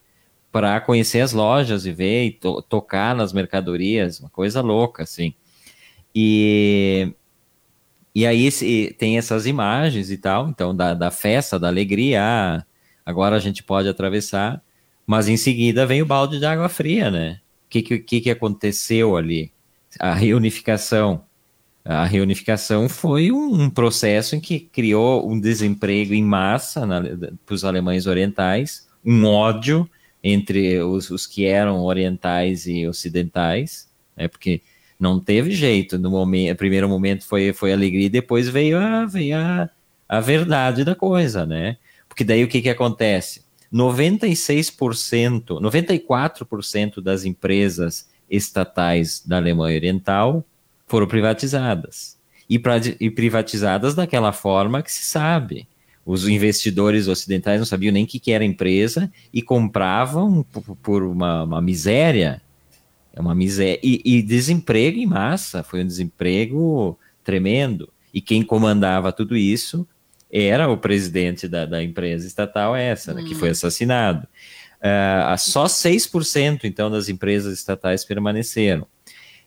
para conhecer as lojas e ver e to tocar nas mercadorias, uma coisa louca, assim. E, e aí esse, tem essas imagens e tal, então, da, da festa, da alegria, ah, agora a gente pode atravessar, mas em seguida vem o balde de água fria, né? O que, que, que aconteceu ali? A reunificação. A reunificação foi um, processo em que criou um desemprego em massa para os alemães orientais, um ódio entre os, os que eram orientais e ocidentais, né, porque não teve jeito, no momento, primeiro momento foi, foi alegria e depois veio, a, veio a, a verdade da coisa, né? Porque daí o que, que acontece? 96%, 94% das empresas estatais da Alemanha Oriental foram privatizadas. E, pra, e privatizadas daquela forma que se sabe, os investidores ocidentais não sabiam nem o que, que era empresa e compravam por uma, uma miséria. É uma miséria. E, e, desemprego em massa, foi um desemprego tremendo. E quem comandava tudo isso era o presidente da, da empresa estatal, essa, né, que foi hum. assassinado. Uh, só 6% então das empresas estatais permaneceram.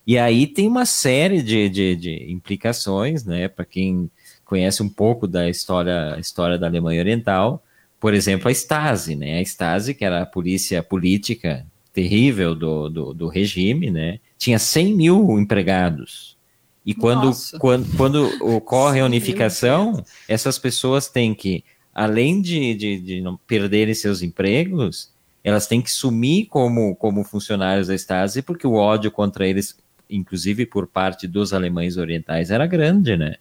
E aí tem uma série de, de, de implicações, né, para quem conhece um pouco da história, história da Alemanha Oriental, por exemplo, a Stasi, né? A Stasi, que era a polícia política terrível do, do, do regime, né? Tinha 100 mil empregados. E quando, quando, quando ocorre a unificação, essas pessoas têm que, além de, de, de não perderem seus empregos, elas têm que sumir como, como funcionários da Stasi, porque o ódio contra eles, inclusive por parte dos alemães orientais, era grande, né?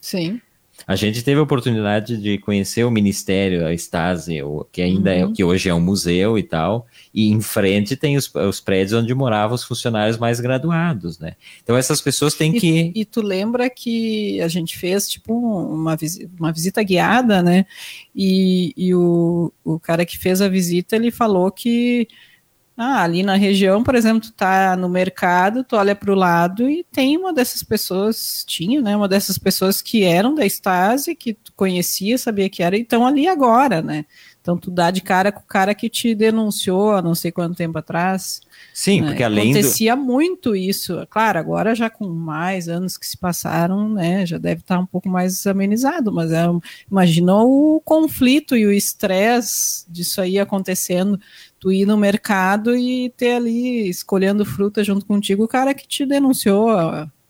Sim. A gente teve a oportunidade de conhecer o Ministério, a Stasi, que ainda é uhum. é, que hoje é um museu e tal, e em frente tem os, os, prédios onde moravam os funcionários mais graduados, né? Então essas pessoas têm e, que... E tu lembra que a gente fez, tipo, uma, visita, uma visita guiada, né? E, e o, o cara que fez a visita, ele falou que ah, ali na região, por exemplo, tu tá no mercado, tu olha para o lado e tem uma dessas pessoas, tinha, né, uma dessas pessoas que eram da Stasi, que tu conhecia, sabia que era, e estão ali agora, né? Então tu dá de cara com o cara que te denunciou há não sei quanto tempo atrás. Sim, né? porque além Acontecia do... muito isso. Claro, agora já com mais anos que se passaram, né, já deve estar um pouco mais amenizado, mas é, imagina o conflito e o estresse disso aí acontecendo tu ir no mercado e ter ali, escolhendo fruta junto contigo, o cara que te denunciou,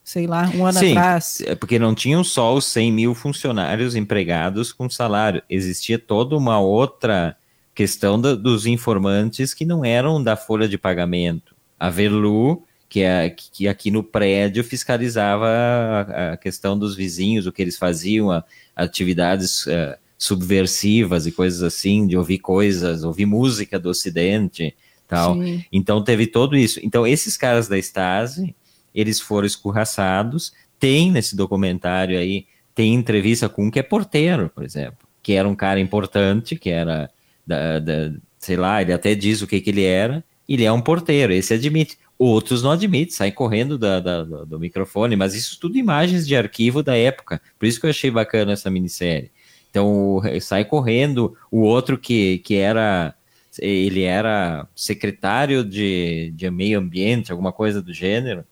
sei lá, um ano Sim, atrás. É porque não tinham só os 100 mil funcionários empregados com salário, existia toda uma outra questão da, dos informantes que não eram da folha de pagamento. A Verlu, que, é, que aqui no prédio fiscalizava a, a, questão dos vizinhos, o que eles faziam, a, atividades... Uh, subversivas e coisas assim, de ouvir coisas, ouvir música do Ocidente, tal. Sim. Então teve todo isso. Então esses caras da Stasi, eles foram escorraçados, tem nesse documentário aí, tem entrevista com um que é porteiro, por exemplo, que era um cara importante, que era, da, da sei lá, ele até diz o que, que ele era, ele é um porteiro, esse admite. Outros não admitem, saem correndo da, da, do microfone, mas isso tudo imagens de arquivo da época. Por isso que eu achei bacana essa minissérie. Então, sai correndo o outro que, que era ele era secretário de, de meio ambiente, alguma coisa do gênero,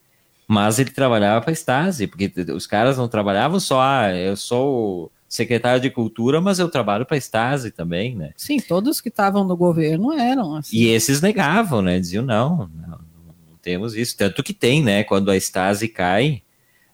mas ele trabalhava para a Stasi, porque os caras não trabalhavam só, ah, eu sou secretário de cultura, mas eu trabalho para a Stasi também, né? Sim, todos que estavam no governo eram assim. E esses negavam, né? Diziam, não, não, não temos isso. Tanto que tem, né? Quando a Stasi cai,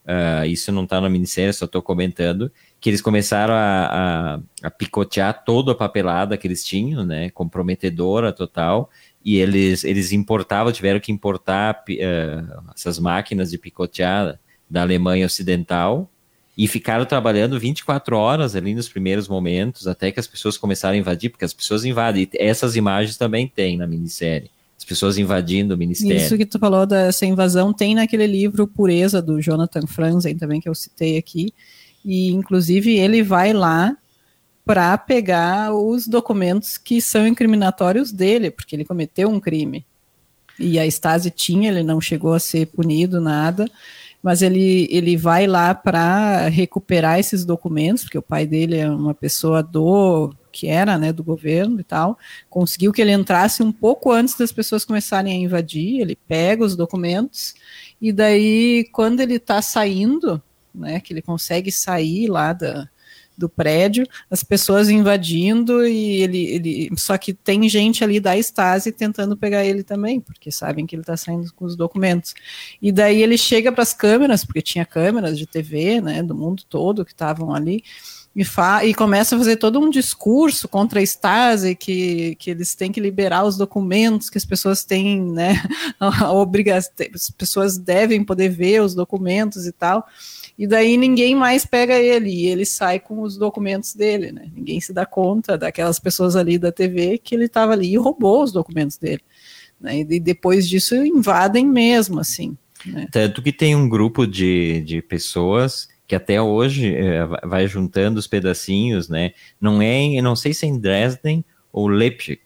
uh, isso não está na minissérie, só estou comentando, que eles começaram a, a, a, picotear toda a papelada que eles tinham, né, comprometedora total, e eles, eles importavam, tiveram que importar uh, essas máquinas de picotear da Alemanha Ocidental, e ficaram trabalhando 24 horas ali nos primeiros momentos, até que as pessoas começaram a invadir, porque as pessoas invadem, essas imagens também tem na minissérie, as pessoas invadindo o ministério. Isso que tu falou dessa invasão tem naquele livro Pureza, do Jonathan Franzen, também, que eu citei aqui, e inclusive ele vai lá para pegar os documentos que são incriminatórios dele, porque ele cometeu um crime. E a Stasi tinha, ele não chegou a ser punido, nada, mas ele, ele vai lá para recuperar esses documentos, porque o pai dele é uma pessoa do que era, né, do governo e tal, conseguiu que ele entrasse um pouco antes das pessoas começarem a invadir, ele pega os documentos, e daí, quando ele está saindo, né, que ele consegue sair lá da, do prédio, as pessoas invadindo e ele, ele. Só que tem gente ali da Stasi tentando pegar ele também, porque sabem que ele está saindo com os documentos. E daí ele chega para as câmeras, porque tinha câmeras de TV, né, do mundo todo que estavam ali. E, fa e começa a fazer todo um discurso contra a Stasi, que, que eles têm que liberar os documentos, que as pessoas têm, né, (laughs) a obrigação, as pessoas devem poder ver os documentos e tal. E daí ninguém mais pega ele, e ele sai com os documentos dele, né? Ninguém se dá conta daquelas pessoas ali da TV que ele estava ali e roubou os documentos dele. Né? E depois disso invadem mesmo, assim. Né? Tanto que tem um grupo de, de pessoas que até hoje é, vai juntando os pedacinhos, né? Não é, não sei se é em Dresden ou Leipzig,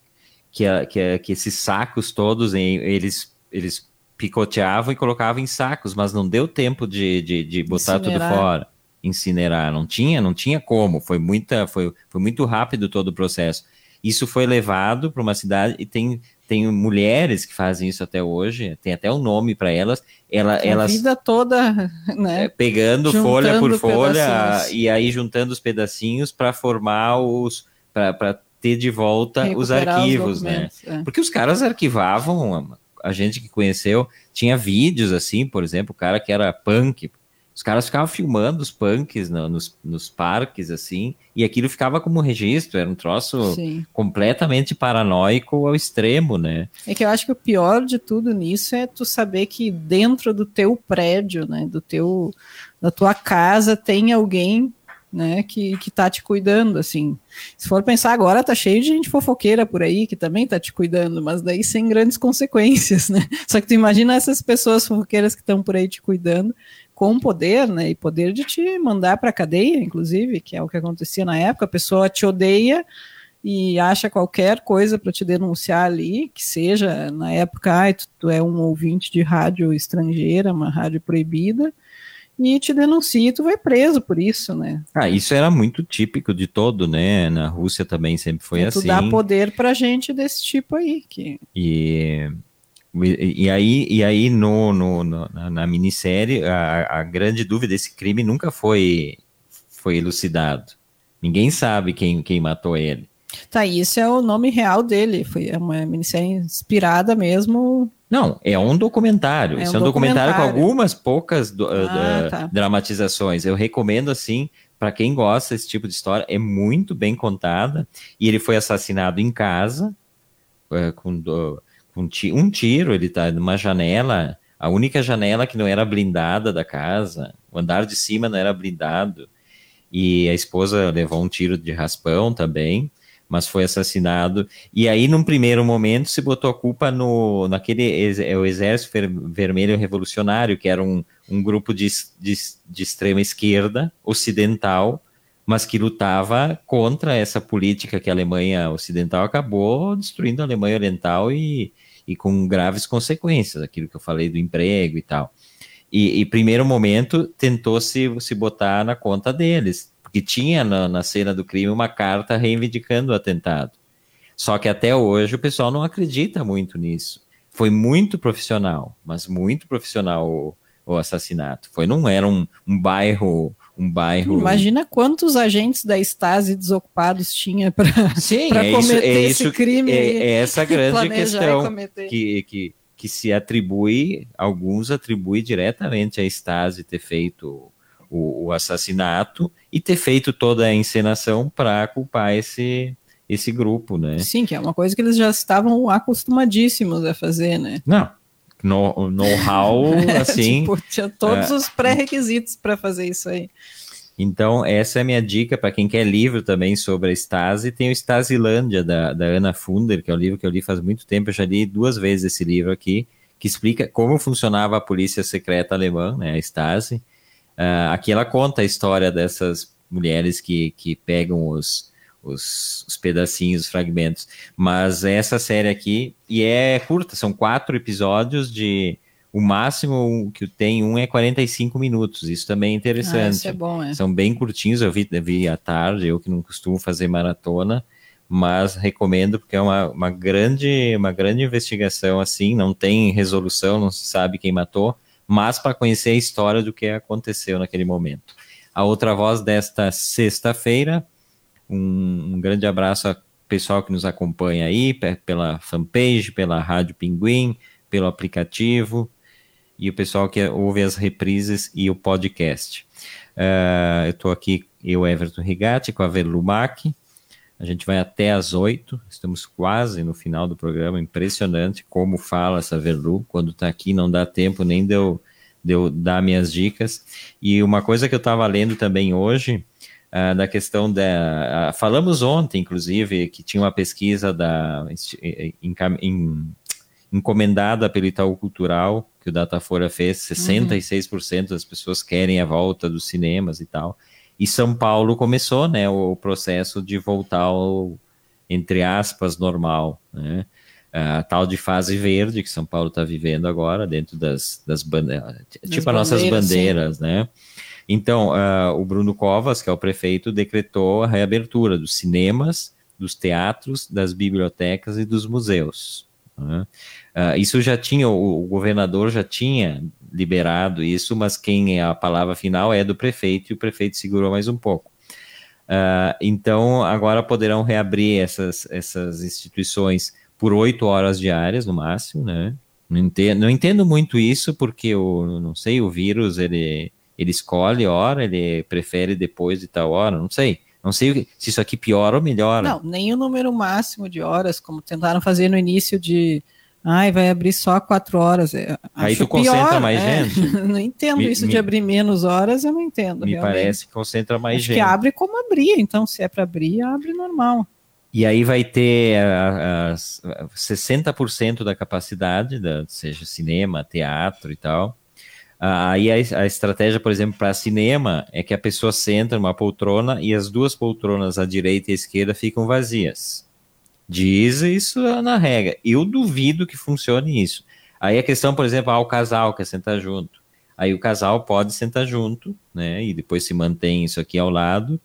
que, é, que, é, que esses sacos todos, eles, eles picoteavam e colocavam em sacos, mas não deu tempo de, de, de botar Incinerar. tudo fora, incinerar. Não tinha, não tinha como. Foi muita, foi, foi muito rápido todo o processo. Isso foi levado para uma cidade e tem tem mulheres que fazem isso até hoje, tem até um nome para elas. Ela, a elas vida toda, né? É, pegando folha por folha pedacinhos. e aí juntando os pedacinhos para formar os para ter de volta Recuperar os arquivos, os né? É. Porque os caras arquivavam a gente que conheceu, tinha vídeos assim, por exemplo, o cara que era punk, os caras ficavam filmando os punks no, nos, nos parques, assim, e aquilo ficava como registro, era um troço Sim. completamente paranoico ao extremo, né? É que eu acho que o pior de tudo nisso é tu saber que dentro do teu prédio, né, do teu, da tua casa, tem alguém né, que, que tá te cuidando, assim. Se for pensar agora, tá cheio de gente fofoqueira por aí que também tá te cuidando, mas daí sem grandes consequências, né? (laughs) Só que tu imagina essas pessoas fofoqueiras que estão por aí te cuidando com poder, né, e poder de te mandar para cadeia, inclusive, que é o que acontecia na época, a pessoa te odeia e acha qualquer coisa para te denunciar ali, que seja na época, ah, tu, tu é um ouvinte de rádio estrangeira, uma rádio proibida, e te denuncia e tu vai preso por isso, né? Ah, isso era muito típico de todo, né? Na Rússia também sempre foi é, assim. Tu dá poder pra gente desse tipo aí. Que... E, e, aí, e aí no, no, no na, na minissérie, a, a grande dúvida desse crime nunca foi, foi elucidado. Ninguém sabe quem, quem matou ele. Tá, isso é o nome real dele. Foi uma minissérie inspirada mesmo não, é um documentário. É um, Isso é um documentário, documentário com algumas poucas do, ah, uh, tá. dramatizações. Eu recomendo assim para quem gosta desse tipo de história. É muito bem contada. E ele foi assassinado em casa uh, com, uh, com um tiro. Ele está numa janela, a única janela que não era blindada da casa. O andar de cima não era blindado. E a esposa levou um tiro de raspão também mas foi assassinado. E aí, num primeiro momento, se botou a culpa no naquele é o Exército Vermelho Revolucionário, que era um, um grupo de, de, de extrema esquerda ocidental, mas que lutava contra essa política que a Alemanha Ocidental acabou destruindo a Alemanha Oriental e, e com graves consequências, aquilo que eu falei do emprego e tal. E, e primeiro momento tentou se, se botar na conta deles, porque tinha na, na cena do crime uma carta reivindicando o atentado. Só que até hoje o pessoal não acredita muito nisso. Foi muito profissional, mas muito profissional o, o assassinato. Foi não era um, um bairro um bairro. Imagina quantos agentes da Stasi desocupados tinha para é cometer é esse isso, crime. É, é essa (laughs) grande questão que, que, que se atribui, alguns atribuem diretamente à Stasi ter feito o, o assassinato e ter feito toda a encenação para culpar esse, esse grupo, né? Sim, que é uma coisa que eles já estavam acostumadíssimos a fazer, né? Não, know-how, (laughs) assim... tipo, tinha todos uh, os pré-requisitos para fazer isso aí. Então, essa é a minha dica para quem quer livro também sobre a Stasi. Tem o Stasilândia, da, da Ana Funder, que é um livro que eu li faz muito tempo. Eu já li duas vezes esse livro aqui, que explica como funcionava a polícia secreta alemã, né, a Stasi. Uh, aqui ela conta a história dessas mulheres que, que pegam os, os, os, pedacinhos, os fragmentos. Mas essa série aqui, e é curta, são quatro episódios de. O máximo que tem um é 45 minutos. Isso também é interessante. Ah, isso é bom, é. São bem curtinhos, eu vi, vi à tarde, eu que não costumo fazer maratona, mas recomendo porque é uma, uma, grande, uma grande investigação assim, não tem resolução, não se sabe quem matou, mas para conhecer a história do que aconteceu naquele momento. A outra voz desta sexta-feira, um, um, grande abraço ao pessoal que nos acompanha aí, pela fanpage, pela Rádio Pinguim, pelo aplicativo, e o pessoal que ouve as reprises e o podcast. Uh, eu estou aqui, eu, Everton Rigatti, com a Verlumac, a gente vai até às oito, estamos quase no final do programa, impressionante como fala essa Verlu, quando está aqui não dá tempo nem de eu, de eu dar minhas dicas. E uma coisa que eu estava lendo também hoje, uh, da questão da... Uh, falamos ontem, inclusive, que tinha uma pesquisa da, em, em, encomendada pelo Itaú Cultural, que o Datafora fez, 66% uhum. das pessoas querem a volta dos cinemas e tal. E São Paulo começou, né, o processo de voltar ao, entre aspas, normal, né? A tal de fase verde que São Paulo está vivendo agora, dentro das, das bandeiras, tipo as nossas bandeiras, sim. né? Então, uh, o Bruno Covas, que é o prefeito, decretou a reabertura dos cinemas, dos teatros, das bibliotecas e dos museus. Né? Uh, isso já tinha, o, o, governador já tinha liberado isso, mas quem é a palavra final é do prefeito e o prefeito segurou mais um pouco. Uh, então, agora poderão reabrir essas, essas instituições por oito horas diárias, no máximo, né? Não entendo, não entendo muito isso, porque o, não sei, o vírus, ele, ele escolhe hora, ele prefere depois de tal hora, não sei. Não sei se isso aqui piora ou melhora. Não, nem o número máximo de horas, como tentaram fazer no início de Ai, vai abrir só quatro horas. É, Aí tu concentra pior, mais é. gente. (laughs) não entendo me, isso me, de abrir menos horas, eu não entendo. Me realmente. parece que concentra mais Acho gente. que abre como abria, então se é para abrir, abre normal. E aí vai ter a, a, 60% da capacidade, da, seja cinema, teatro e tal. Aí a, a estratégia, por exemplo, para cinema é que a pessoa senta numa poltrona e as duas poltronas, à direita e à esquerda, ficam vazias. Diz isso na regra. Eu duvido que funcione isso. Aí a questão, por exemplo, ah, o casal quer sentar junto. Aí o casal pode sentar junto, né? E depois se mantém isso aqui ao lado.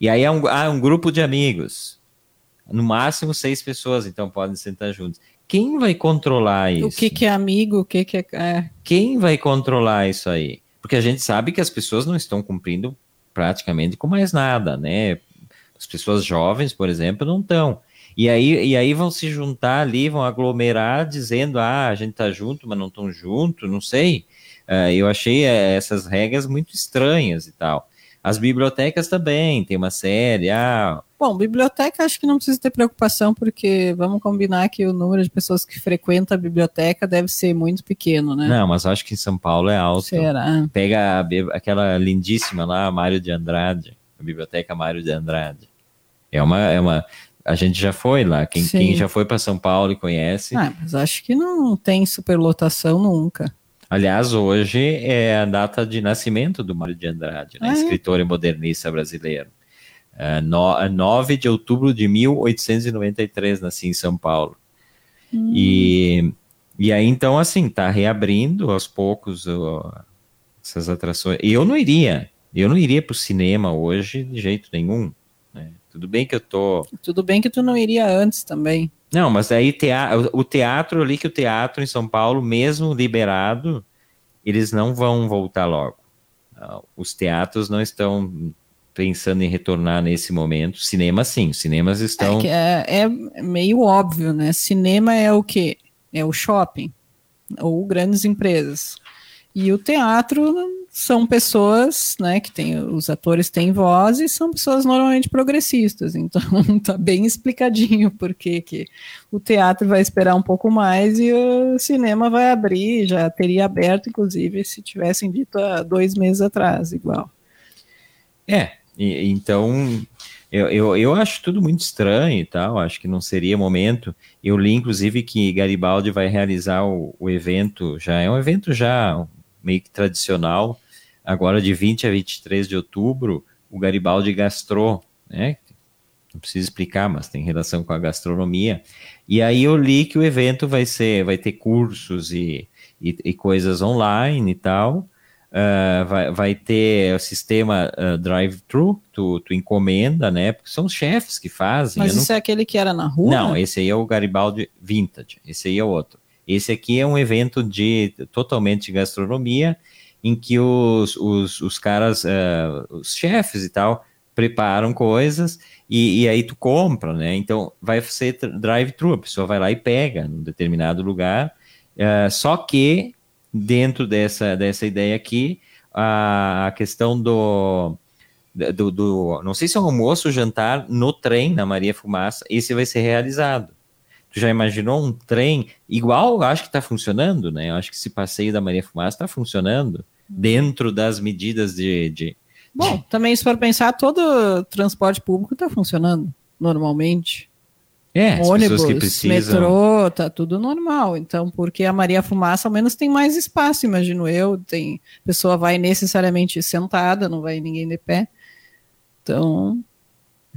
E aí é um, ah, um grupo de amigos. No máximo seis pessoas, então podem sentar juntos. Quem vai controlar isso? O que, que é amigo? O que, que é, é. Quem vai controlar isso aí? Porque a gente sabe que as pessoas não estão cumprindo praticamente com mais nada, né? As pessoas jovens, por exemplo, não estão. E aí, e aí vão se juntar ali, vão aglomerar, dizendo, ah, a gente tá junto, mas não estão junto, não sei. Uh, eu achei uh, essas regras muito estranhas e tal. As bibliotecas também, tem uma série, ah... Bom, biblioteca acho que não precisa ter preocupação, porque vamos combinar que o número de pessoas que frequentam a biblioteca deve ser muito pequeno, né? Não, mas acho que em São Paulo é alto. Será? Pega a, aquela lindíssima lá, Mário de Andrade, a biblioteca Mário de Andrade. É uma, é uma A gente já foi lá. Quem, quem já foi para São Paulo e conhece. Ah, mas acho que não tem superlotação nunca. Aliás, hoje é a data de nascimento do Mário de Andrade, né? ah, escritor é? e modernista brasileiro. Uh, no, 9 de outubro de 1893, nasci em São Paulo. Hum. E, e aí, então, assim, tá reabrindo aos poucos essas atrações. E eu não iria, eu não iria para o cinema hoje de jeito nenhum. Tudo bem que eu tô. Tudo bem que tu não iria antes também. Não, mas aí teatro, o teatro, eu li que o teatro em São Paulo, mesmo liberado, eles não vão voltar logo. Os teatros não estão pensando em retornar nesse momento. Cinema, sim, cinemas estão. É, é, é meio óbvio, né? Cinema é o quê? É o shopping ou grandes empresas. E o teatro são pessoas, né, que tem, os atores têm voz e são pessoas normalmente progressistas, então (laughs) tá bem explicadinho porque que o teatro vai esperar um pouco mais e o cinema vai abrir, já teria aberto, inclusive, se tivessem dito há dois meses atrás, igual. É, e, então eu, eu, eu acho tudo muito estranho e tal, acho que não seria momento. Eu li, inclusive, que Garibaldi vai realizar o, o evento, já é um evento já meio que tradicional, agora de 20 a 23 de outubro, o Garibaldi Gastro, né? Não preciso explicar, mas tem relação com a gastronomia. E aí eu li que o evento vai ser, vai ter cursos e, e, e coisas online e tal. Uh, vai, vai ter o sistema uh, drive-thru, tu, tu encomenda, né? Porque são os chefes que fazem. Mas isso não... é aquele que era na rua? Não, esse aí é o Garibaldi Vintage. Esse aí é outro. Esse aqui é um evento de totalmente de gastronomia, em que os, os, os caras, uh, os chefes e tal, preparam coisas e, e, aí tu compra, né? Então vai ser drive-thru, a pessoa vai lá e pega num determinado lugar. Uh, só que dentro dessa, dessa ideia aqui, a, a questão do, do, do, não sei se é almoço ou jantar no trem na Maria Fumaça, esse vai ser realizado. Tu já imaginou um trem igual? Eu acho que está funcionando, né? Eu acho que esse passeio da Maria Fumaça está funcionando dentro das medidas de, de, Bom, de... também se for pensar, todo transporte público está funcionando normalmente. É, ônibus, precisam... metrô, tá tudo normal. Então, porque a Maria Fumaça ao menos tem mais espaço, imagino eu. Tem a pessoa vai necessariamente sentada, não vai ninguém de pé. Então.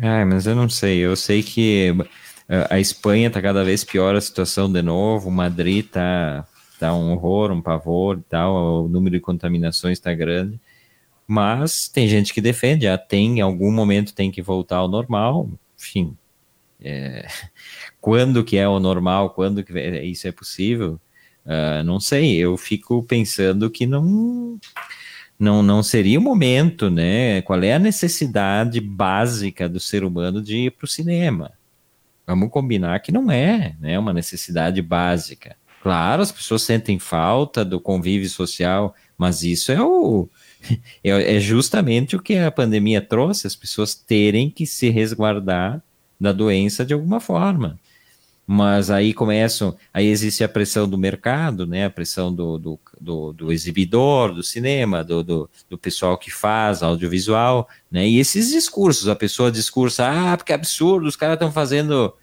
Ah, mas eu não sei. Eu sei que a Espanha está cada vez pior a situação de novo, Madrid está tá um horror, um pavor e tal, o número de contaminações está grande, mas tem gente que defende, ah, tem, em algum momento tem que voltar ao normal, enfim, é, (laughs) quando que é o normal, quando que isso é possível, uh, não sei, eu fico pensando que não, não, não seria o momento, né, qual é a necessidade básica do ser humano de ir para o cinema, Vamos combinar que não é, né, uma necessidade básica. Claro, as pessoas sentem falta do convívio social, mas isso é o (laughs) é, é justamente o que a pandemia trouxe, as pessoas terem que se resguardar da doença de alguma forma mas aí começam, aí existe a pressão do mercado, né, a pressão do, do, do, do exibidor, do cinema, do, do, do, pessoal que faz audiovisual, né, e esses discursos, a pessoa discursa, ah, porque é absurdo, os caras estão fazendo,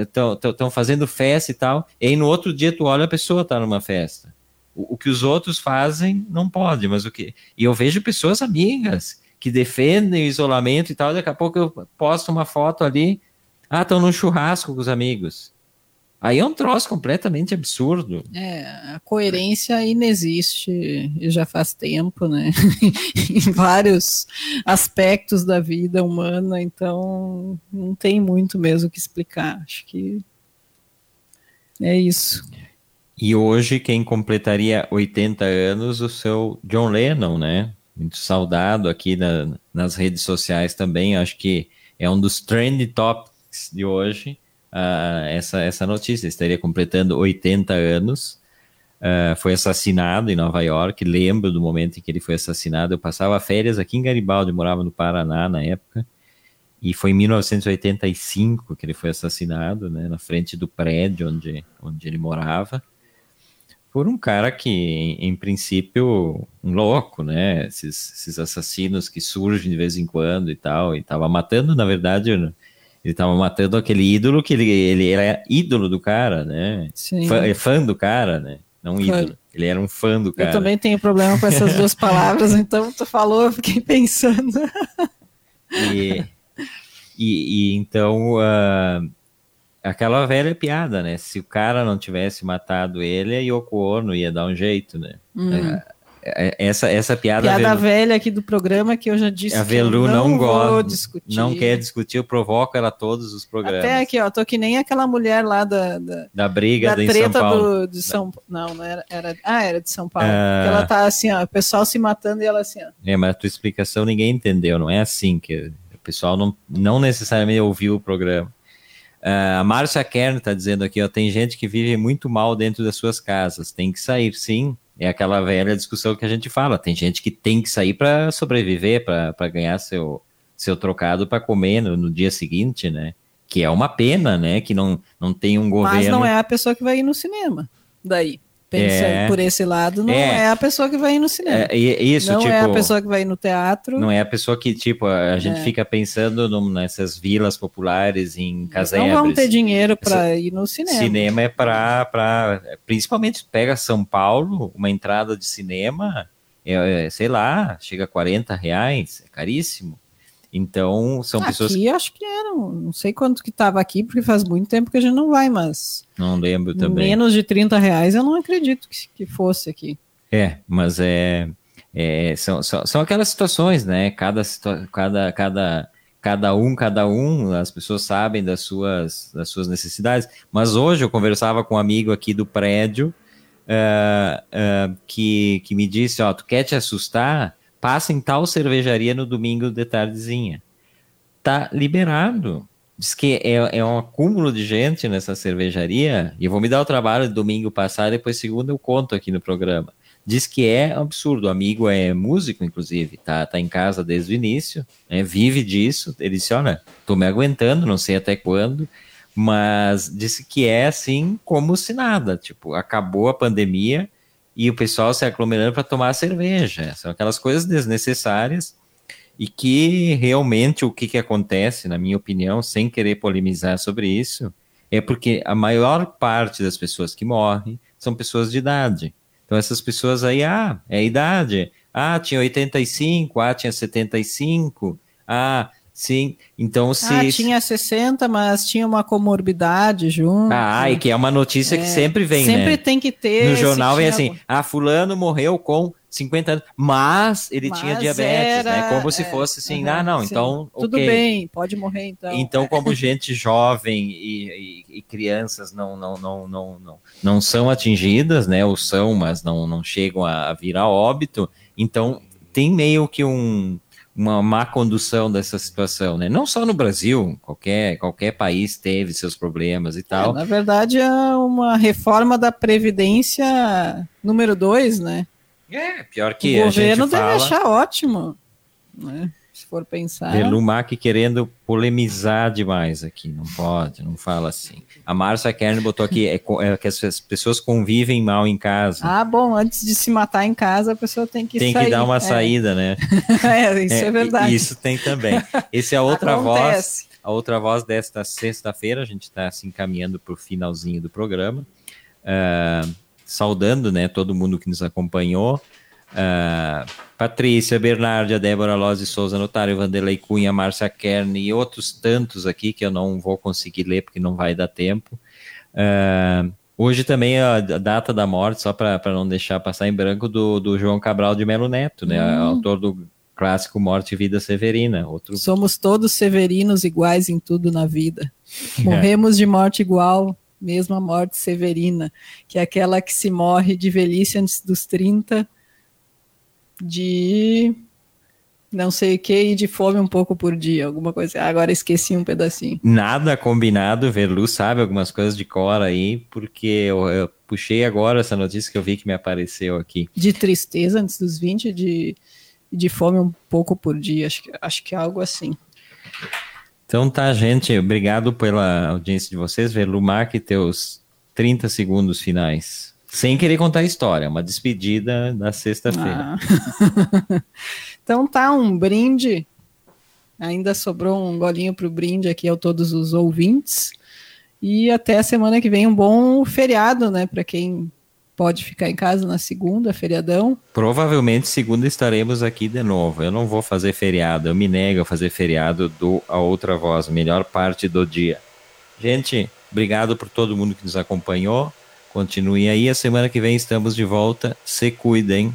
estão uh, fazendo festa e tal, e aí no outro dia tu olha a pessoa está numa festa. O, o, que os outros fazem não pode, mas o que, e eu vejo pessoas amigas que defendem o isolamento e tal, daqui a pouco eu posto uma foto ali, ah, estão no churrasco com os amigos. Aí é um troço completamente absurdo. É, a coerência inexiste já faz tempo, né? (laughs) em vários aspectos da vida humana, então não tem muito mesmo o que explicar. Acho que é isso. E hoje quem completaria 80 anos, o seu John Lennon, né? Muito saudado aqui na, nas redes sociais também. Acho que é um dos trend topics de hoje uh, essa, essa notícia. estaria completando 80 anos. Uh, foi assassinado em Nova York. Lembro do momento em que ele foi assassinado. Eu passava férias aqui em Garibaldi, morava no Paraná na época. E foi em 1985 que ele foi assassinado, né, na frente do prédio onde, onde ele morava, por um cara que, em, em princípio, um louco, né? Esses, esses, assassinos que surgem de vez em quando e tal, e estava matando, na verdade, Ele tava matando aquele ídolo que ele, ele era ídolo do cara, né? Sim. Fã, é fã do cara, né? Não ídolo. Ele era um fã do cara. Eu também tenho problema com essas duas (laughs) palavras, então tu falou, eu fiquei pensando. E, e, e então, ah, aquela velha piada, né? Se o cara não tivesse matado ele, a Yoko Ono ia dar um jeito, né? É, é, essa, essa piada... Piada Velu- velha aqui do programa que eu já disse a Velu não, não, gosta, discutir. não quer discutir, eu provoco ela todos os programas. Até aqui, ó, tô que nem aquela mulher lá da, da, Da briga da da treta Paulo. do, de São Não, não era, era. Ah, era de São Paulo. Ah. Ela tá assim, ó, o pessoal se matando e ela assim, ó. É, mas a tua explicação ninguém entendeu, não é assim que o pessoal não, não necessariamente ouviu o programa. Ah, a Márcia Kern está dizendo aqui, ó, tem gente que vive muito mal dentro das suas casas, tem que sair, sim. É aquela velha discussão que a gente fala. Tem gente que tem que sair para sobreviver, para ganhar seu, seu trocado para comer no, no dia seguinte, né? Que é uma pena, né? Que não, não tem um governo. Mas não é a pessoa que vai ir no cinema. Daí. Pensa É. por esse lado, não É. é. a pessoa que vai ir no cinema. É, isso, não tipo, é a pessoa que vai ir no teatro. não é a pessoa que, tipo, a gente É. fica pensando num- nessas vilas populares em não casebres. vão ter dinheiro para ir no cinema. Cinema é para, para, principalmente pega São Paulo, uma entrada de cinema, é, é, sei lá, chega a 40 reais, é caríssimo. Então, são pessoas Aqui acho que era, não sei quanto que tava aqui, porque faz muito tempo que a gente não vai, mas não lembro também. menos de 30 reais eu não acredito que, que fosse aqui. É, mas é, é, são, são, são aquelas situações, né? Cada, situa- cada, cada, cada um, cada um, as pessoas sabem das suas, das suas necessidades. Mas hoje eu conversava com um amigo aqui do prédio ah, ah, que, que me disse: Ó, tu quer te assustar? Passa em tal cervejaria no domingo de tardezinha. Tá liberado. Diz que é, é um acúmulo de gente nessa cervejaria, e eu vou me dar o trabalho de domingo passar, depois segunda eu conto aqui no programa. Diz que é absurdo. O amigo é músico, inclusive, tá, tá em casa desde o início, né, vive disso. Ele disse: Olha, tô me aguentando, não sei até quando, mas disse que é assim como se nada. Tipo, acabou a pandemia e o pessoal se aglomerando para tomar cerveja. São aquelas coisas desnecessárias e que realmente o que, que acontece, na minha opinião, sem querer polemizar sobre isso, é porque a maior parte das pessoas que morrem são pessoas de idade. Então essas pessoas aí, ah, é a idade. Ah, tinha 85, ah, tinha 75, ah, sim. Então se... Ah, tinha 60, mas tinha uma comorbidade junto. Ah, e que é uma notícia que É, sempre vem, Sempre né? tem que ter. No jornal vem tinha assim, ah, fulano morreu com 50 anos, mas ele tinha Mas diabetes, né? era- Como se é, fosse assim, aham, ah, não, sim. então, Tudo ok. bem, pode morrer então. Então, como (laughs) gente jovem e, e- e crianças não, não, não, não, não, não são atingidas, né? Ou são, mas não, não chegam a, a virar óbito, então tem meio que um, uma má condução dessa situação, né? Não só no Brasil, qualquer, qualquer país teve seus problemas e É, tal. na verdade, é uma reforma da Previdência número 2, né? É, pior que o governo gente deve fala. achar ótimo, né? Se for pensar. Belumac querendo polemizar demais aqui, não pode, não fala assim. A Márcia Kern botou aqui é, é que as pessoas convivem mal em casa. Ah, bom, antes de se matar em casa, a pessoa tem que tem sair. que dar uma É. saída, né? (laughs) É, isso é, É, verdade. Isso tem também. Esse é a outra voz, Acontece. a outra voz desta sexta-feira. A gente está se encaminhando para o finalzinho do programa, Ah, saudando, né, todo mundo que nos acompanhou. Ah, Patrícia, Bernardia, Débora Loz Souza, Notário, Vanderlei Cunha, Márcia Kern e outros tantos aqui que eu não vou conseguir ler porque não vai dar tempo. Ah, hoje também é a data da morte, só para não deixar passar em branco, do, do João Cabral de Melo Neto, né, Hum. autor do clássico Morte e Vida Severina. Outro Somos todos severinos iguais em tudo na vida. (laughs) É. Morremos de morte igual, mesmo a morte severina, que é aquela que se morre de velhice antes dos 30, de não sei o que, e de fome um pouco por dia, alguma coisa. Ah, agora esqueci um pedacinho. Nada combinado, Verlu sabe algumas coisas de cor aí, porque eu, eu puxei agora essa notícia que eu vi que me apareceu aqui. De tristeza antes dos 20, de, de fome um pouco por dia, acho que, acho que é algo assim. Então tá, gente, obrigado pela audiência de vocês. Verlu, marque teus 30 segundos finais. Sem querer contar a história, uma despedida da sexta-feira. Ah. (laughs) então tá, um brinde Ainda sobrou um golinho para o brinde aqui a todos os ouvintes. E até a semana que vem um bom feriado, né? Para quem pode ficar em casa na segunda, feriadão. Provavelmente segunda estaremos aqui de novo. Eu não vou fazer feriado, eu me nego a fazer feriado do A Outra Voz, melhor parte do dia. Gente, obrigado por todo mundo que nos acompanhou. Continuem aí, a semana que vem estamos de volta. Se cuidem.